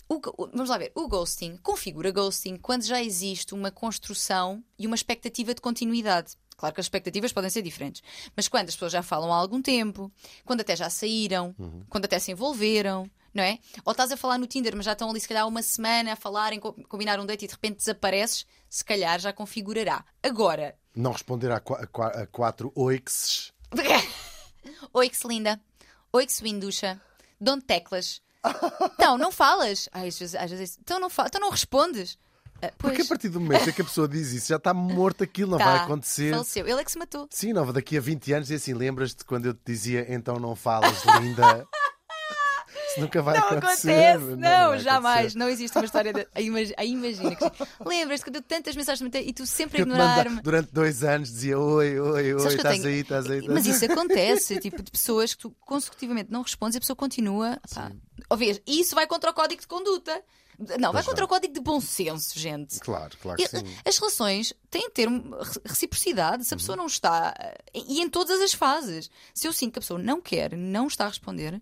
O o- vamos lá ver, o ghosting configura ghosting quando já existe uma construção e uma expectativa de continuidade. Claro que as expectativas podem ser diferentes, mas quando as pessoas já falam há algum tempo, quando até já saíram, quando até se envolveram, não é? Ou estás a falar no Tinder, mas já estão ali se calhar uma semana a falarem, co- combinar um date e de repente desapareces, se calhar já configurará. Agora, Não responder a, qua- a qua- a quatro oixes. Oi, que se linda. Oi, que se winducha. Dão teclas. Então, não falas. Ai, às vezes, às vezes, então, não fa... então não respondes. Pois, Porque a partir do momento em que a pessoa diz isso, já está morto aquilo, não tá, vai acontecer. Faleceu. Ele é que se matou. Sim, não, daqui a 20 anos e assim, lembras-te quando eu te dizia então não falas, linda? Isso nunca vai Não acontecer. acontece, não, vai jamais. acontecer. Não existe uma história de. Aí imagi- aí imagina que lembras-te que eu dei tantas mensagens e tu sempre a ignorar-me. durante dois anos dizia oi, oi, oi, estás tenho- aí, estás aí. Estás Mas isso acontece, tipo, de pessoas que tu consecutivamente não respondes e a pessoa continua. Pá. Ou vês, isso vai contra o código de conduta. Não, vai contra o código de bom senso, gente. Claro, claro que sim. As relações têm de ter reciprocidade. Se a pessoa não está. E em todas as fases. Se eu sinto que a pessoa não quer, não está a responder,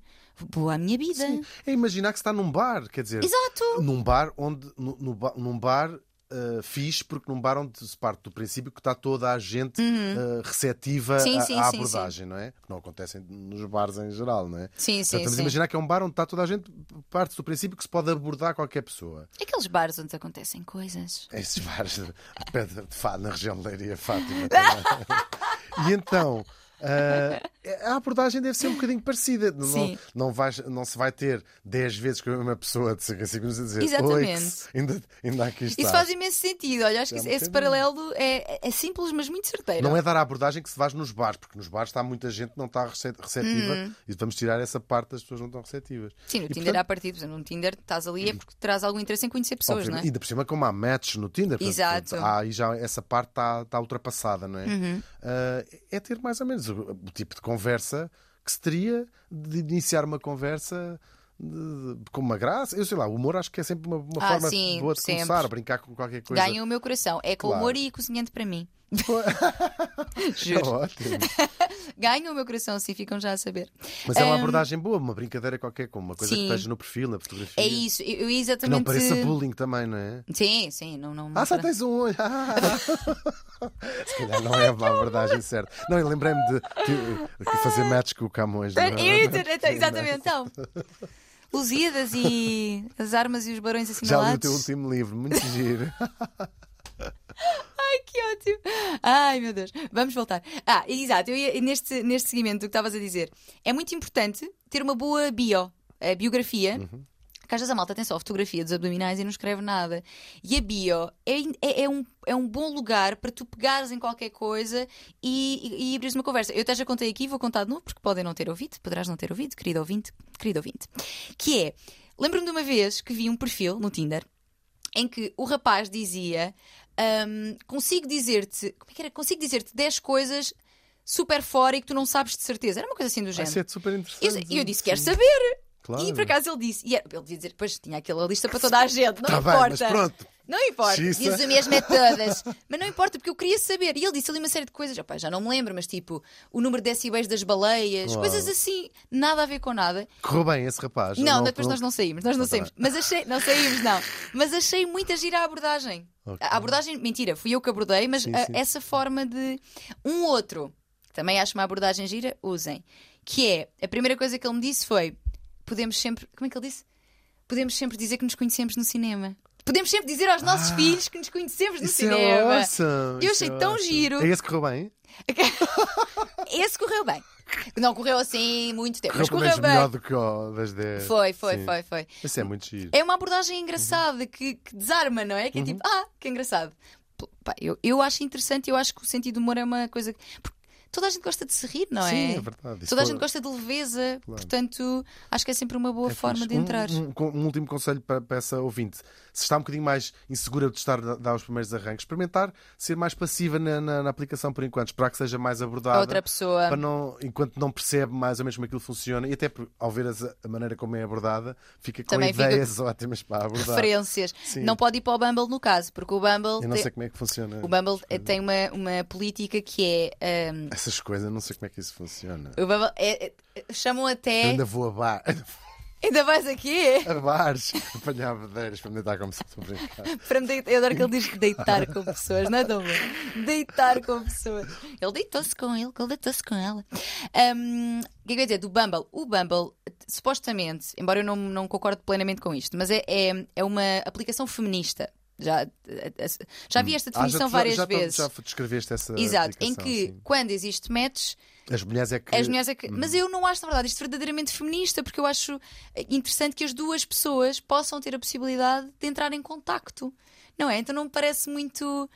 boa a minha vida. É imaginar que está num bar, quer dizer, Exato. num bar onde no, no num bar uh, fixe, porque num bar onde se parte do princípio que está toda a gente uh, receptiva Uhum. Sim, à, sim, à sim, abordagem, não é? Que não acontecem nos bares em geral, não é? Sim, sim, Portanto, vamos imaginar que é um bar onde está toda a gente, parte do princípio que se pode abordar qualquer pessoa. Aqueles bares onde acontecem coisas. Esses bares de, de, de na região de Leiria, Fátima. e então. Ah, a abordagem deve ser um bocadinho parecida. Não, não, vais, não se vai ter 10 vezes com uma pessoa de 5 a 5 minutos a dizer Exatamente. Ainda, ainda aqui está. Isso faz imenso sentido. Olha, acho que É esse, paralelo é, é simples, mas muito certeiro. Não é dar a abordagem que se faz nos bares, porque nos bares está muita gente que não está rece- receptiva e vamos tirar essa parte das pessoas não estão receptivas. Sim, no E, Tinder portanto, há partido. Por exemplo, no Tinder estás ali é porque terás algum interesse em conhecer pessoas, não é? Ainda por cima, como há matches no Tinder, portanto, Exato. há aí já essa parte está, está ultrapassada, não é? Uhum. Ah, é ter mais ou menos o, tipo de conversa que se teria de iniciar uma conversa de- de- com uma graça. Eu sei lá, o humor acho que é sempre uma, uma Ah, forma sim, boa de sempre. começar, brincar com qualquer coisa. Ganha o meu coração. É com Claro. humor e cozinhando para mim. É Juro. ótimo. Ganha o meu coração, assim ficam já a saber. Mas é uma Ahm, abordagem boa, uma brincadeira qualquer, como uma coisa Sim. que esteja no perfil, na fotografia. É isso, eu, eu Que não exatamente. pareça bullying também, não é? Sim, sim, não. não Ah, só tens um olho. Ah. Se calhar não é uma abordagem certa. Não, eu lembrei-me de, de- de fazer match com o Camões. não é? Então, exatamente, então. Lusíadas e as armas e os barões Já li o teu último livro, muito giro. Ai, que ótimo! Ai, meu Deus. Vamos voltar. Ah, exato, eu ia, neste, neste seguimento do que estavas a dizer, é muito importante ter uma boa bio, a biografia. Uhum. Porque às vezes a malta tem só a fotografia dos abdominais e não escreve nada. E a bio é, é, é um, é um bom lugar para tu pegares em qualquer coisa e, e, e abrires uma conversa. Eu até já contei aqui, vou contar de novo, porque podem não ter ouvido, poderás não ter ouvido, querido ouvinte, querido ouvinte. Que é, lembro-me de uma vez que vi um perfil no Tinder em que o rapaz dizia: hum, Consigo dizer-te, como é que era? Consigo dizer-te 10 coisas super fora e que tu não sabes de certeza. Era uma coisa assim do género. ser super E interessante. eu, eu disse. Quero saber. Claro. E por acaso ele disse, e era- ele devia dizer, depois tinha aquela lista para toda a gente, não Tá bem, importa. mas pronto. Não importa, Xista. diz o mesmo todas. mas não importa, porque eu queria saber. E ele disse ali uma série de coisas, opá, já não me lembro, mas tipo, o número de decibéis das baleias, Uau. coisas assim, nada a ver com nada. Correu bem esse rapaz. Não, depois nós não saímos, nós não Ah, tá saímos. Mas achei, não saímos, não. Mas achei muita gira a abordagem. Ok. A abordagem, mentira, fui eu que abordei, mas Sim, a- sim. essa forma de. Um outro, que também acho uma abordagem gira, usem. Que é, a primeira coisa que ele me disse foi: podemos sempre. Como é que ele disse? Podemos sempre dizer que nos conhecemos no cinema. Podemos sempre dizer aos nossos Ah, filhos que nos conhecemos no Isso cinema. é awesome. Eu achei é tão awesome. giro. É esse correu bem? Esse correu bem. Não correu assim muito tempo, Correu mas correu bem. melhor do que o das 10. Foi, foi, Sim. foi, foi. Isso é muito giro. É uma abordagem engraçada que, que desarma, não é? Uhum. Que é tipo, ah, que engraçado. Pá, eu, eu acho interessante, eu acho que o sentido do humor é uma coisa. porque toda a gente gosta de se rir, não é? Sim, é verdade. Isso Toda a gente gosta de leveza, portanto, acho que é sempre uma boa É forma de entrar. Um, um- um último conselho para, para essa ouvinte. Se está um bocadinho mais insegura de estar a dar os primeiros arranques, experimentar ser mais passiva na, na- na aplicação por enquanto. Esperar que seja mais abordada. A outra pessoa. Para não, enquanto não percebe mais ou menos como aquilo funciona, e até por- ao ver a maneira como é abordada, fica com Também fica ideias ótimas para abordar. Referências. Sim. Não pode ir para o Bumble no caso, porque o Bumble, Eu não tem, sei como é que funciona. o Bumble tem uma, uma política que é. ahm, Essas coisas, eu não sei como é que isso funciona. o Bumble é- é- chamam Eu até. ainda vou a, bar, Ainda vais aqui? a bares apanhar vedeiras para me deitar a brincar. Para me deitar, eu adoro que ele diz deitar com pessoas, não é tão bom? Deitar com pessoas. Ele deitou-se com ele, que ele deitou-se com ela. Ahm, O que é que eu ia dizer? Do Bumble. O Bumble, supostamente, embora eu não, não concordo plenamente com isto, mas é, é, é uma aplicação feminista. Já, já vi esta Ah, já- definição já, várias já, vezes. Já descreveste essa. Exato, em que sim. quando existe match, As mulheres é que. as mulheres é que. Mas eu não acho, na verdade, isto verdadeiramente feminista, porque eu acho interessante que as duas pessoas possam ter a possibilidade de entrar em contacto. Não é? Então não me parece muito.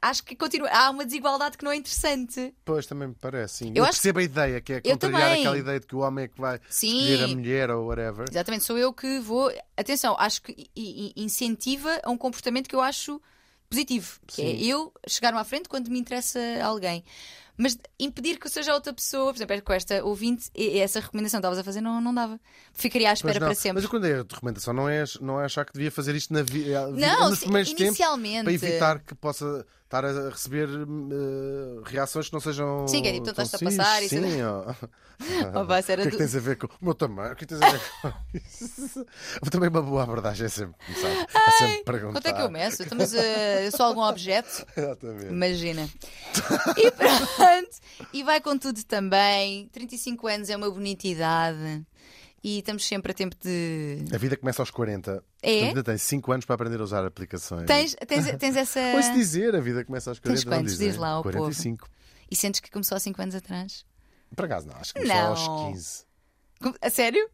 Acho que continua. Há uma desigualdade que não é interessante. Pois também me parece, sim. Eu Eu, acho- percebo a ideia, que é contrariar aquela ideia de que o homem é que vai Sim. escolher a mulher ou whatever. Exatamente, sou eu que vou. Atenção, acho que incentiva a um comportamento que eu acho positivo. Que é Sim. eu chegar-me à frente quando me interessa alguém. Mas impedir que eu seja outra pessoa, por exemplo, com esta ouvinte, e- e essa recomendação que estavas a fazer não, não dava. Ficaria à espera para sempre. Mas quando é a recomendação, não é, não é achar que devia fazer isto na vi, eh, Não, nos sim, primeiros tempos inicialmente. para evitar que possa estar a receber eh, reações que não sejam. Sim, que é tipo, tão estás-te a sim, passar e Sim, tudo. ó. Oh, era o que é que tens a ver com o meu tamanho? O que é tens a ver com isso? Também uma boa abordagem é sempre começar a sempre perguntar. Quanto é que eu meço? Então, eh, eu sou algum objeto? Exatamente. Imagina. E pronto. E vai com tudo também. 35 anos é uma bonita idade. E estamos sempre a tempo de. A vida começa aos 40. É? Ainda tens 5 anos para aprender a usar aplicações. Tens, tens, tens essa. Pois dizer, a vida começa aos 40. Tens quantos? dizem? Diz lá ao 45. E sentes que começou há 5 anos atrás? Por acaso não, acho que começou Não. aos 15. Com- A sério?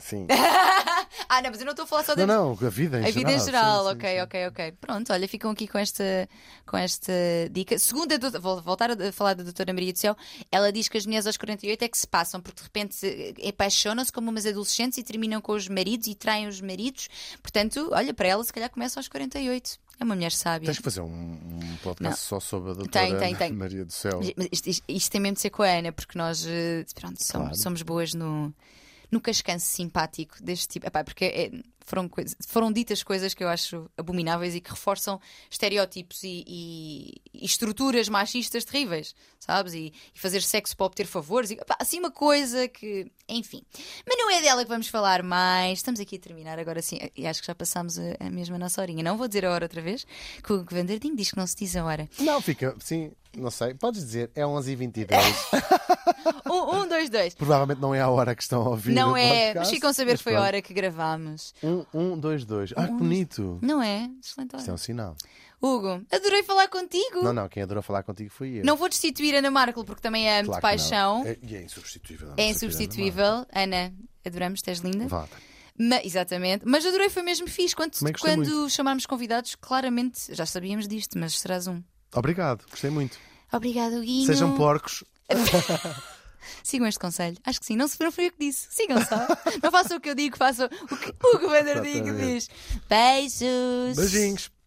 Sim. Ah, não, mas eu não estou a falar só da Não, não, a vida em A geral. vida em geral, sim, ok, sim. ok, ok. Pronto, olha, ficam aqui com esta, com esta dica. Segundo a doutora, vou voltar a falar da doutora Maria do Céu, ela diz que as mulheres aos 48 é que se passam, porque de repente se- apaixonam-se como umas adolescentes e terminam com os maridos e traem os maridos. Portanto, olha, para ela se calhar começa aos 48. É uma mulher sábia. Tens que fazer um, um podcast só sobre a doutora Tem, tem, tem. Maria do Céu. Mas Isto, isto- isto tem mesmo de ser com a Ana, porque nós eh, pronto, somos, Claro. somos boas no, no cascanço simpático deste tipo. Epá, porque é- foram, coisas- foram ditas coisas que eu acho abomináveis e que reforçam estereótipos e, e- e estruturas machistas terríveis, sabes? E, e fazer sexo para obter favores, e, epá, assim uma coisa que. Enfim. Mas não é dela que vamos falar mais. Estamos aqui a terminar agora sim, e acho que já passámos a, a mesma nossa horinha. Não vou dizer a hora outra vez, que o Vandardinho diz que não se diz a hora. Não, fica, sim, não sei. Podes dizer, é 11h22. Um, um dois, dois. Provavelmente não é a hora que estão a ouvir. Não é, podcast, mas ficam a saber que foi a hora que gravámos. Um, um, dois, dois. Ah, que bonito. Não é? Excelente Isto é hora. um sinal. Hugo, adorei falar contigo. Não, não, quem adorou falar contigo foi eu. Não vou destituir Ana Marco porque também é de Claro que paixão. não. É, e é insubstituível. a É insubstituível. Ana, adoramos, estás linda. querida Ana Marta. Vá. Ma- exatamente. Mas adorei, foi mesmo fixe. Quando, Também gostei quando chamarmos convidados, claramente já sabíamos disto, mas serás um. Obrigado, gostei muito. Obrigado, Guinho. Sejam porcos. Sigam este conselho. Acho que sim. Não se não fui eu que disse. Sigam só. não façam o que eu digo, façam o que o o Exatamente. diz. Beijos. Beijinhos.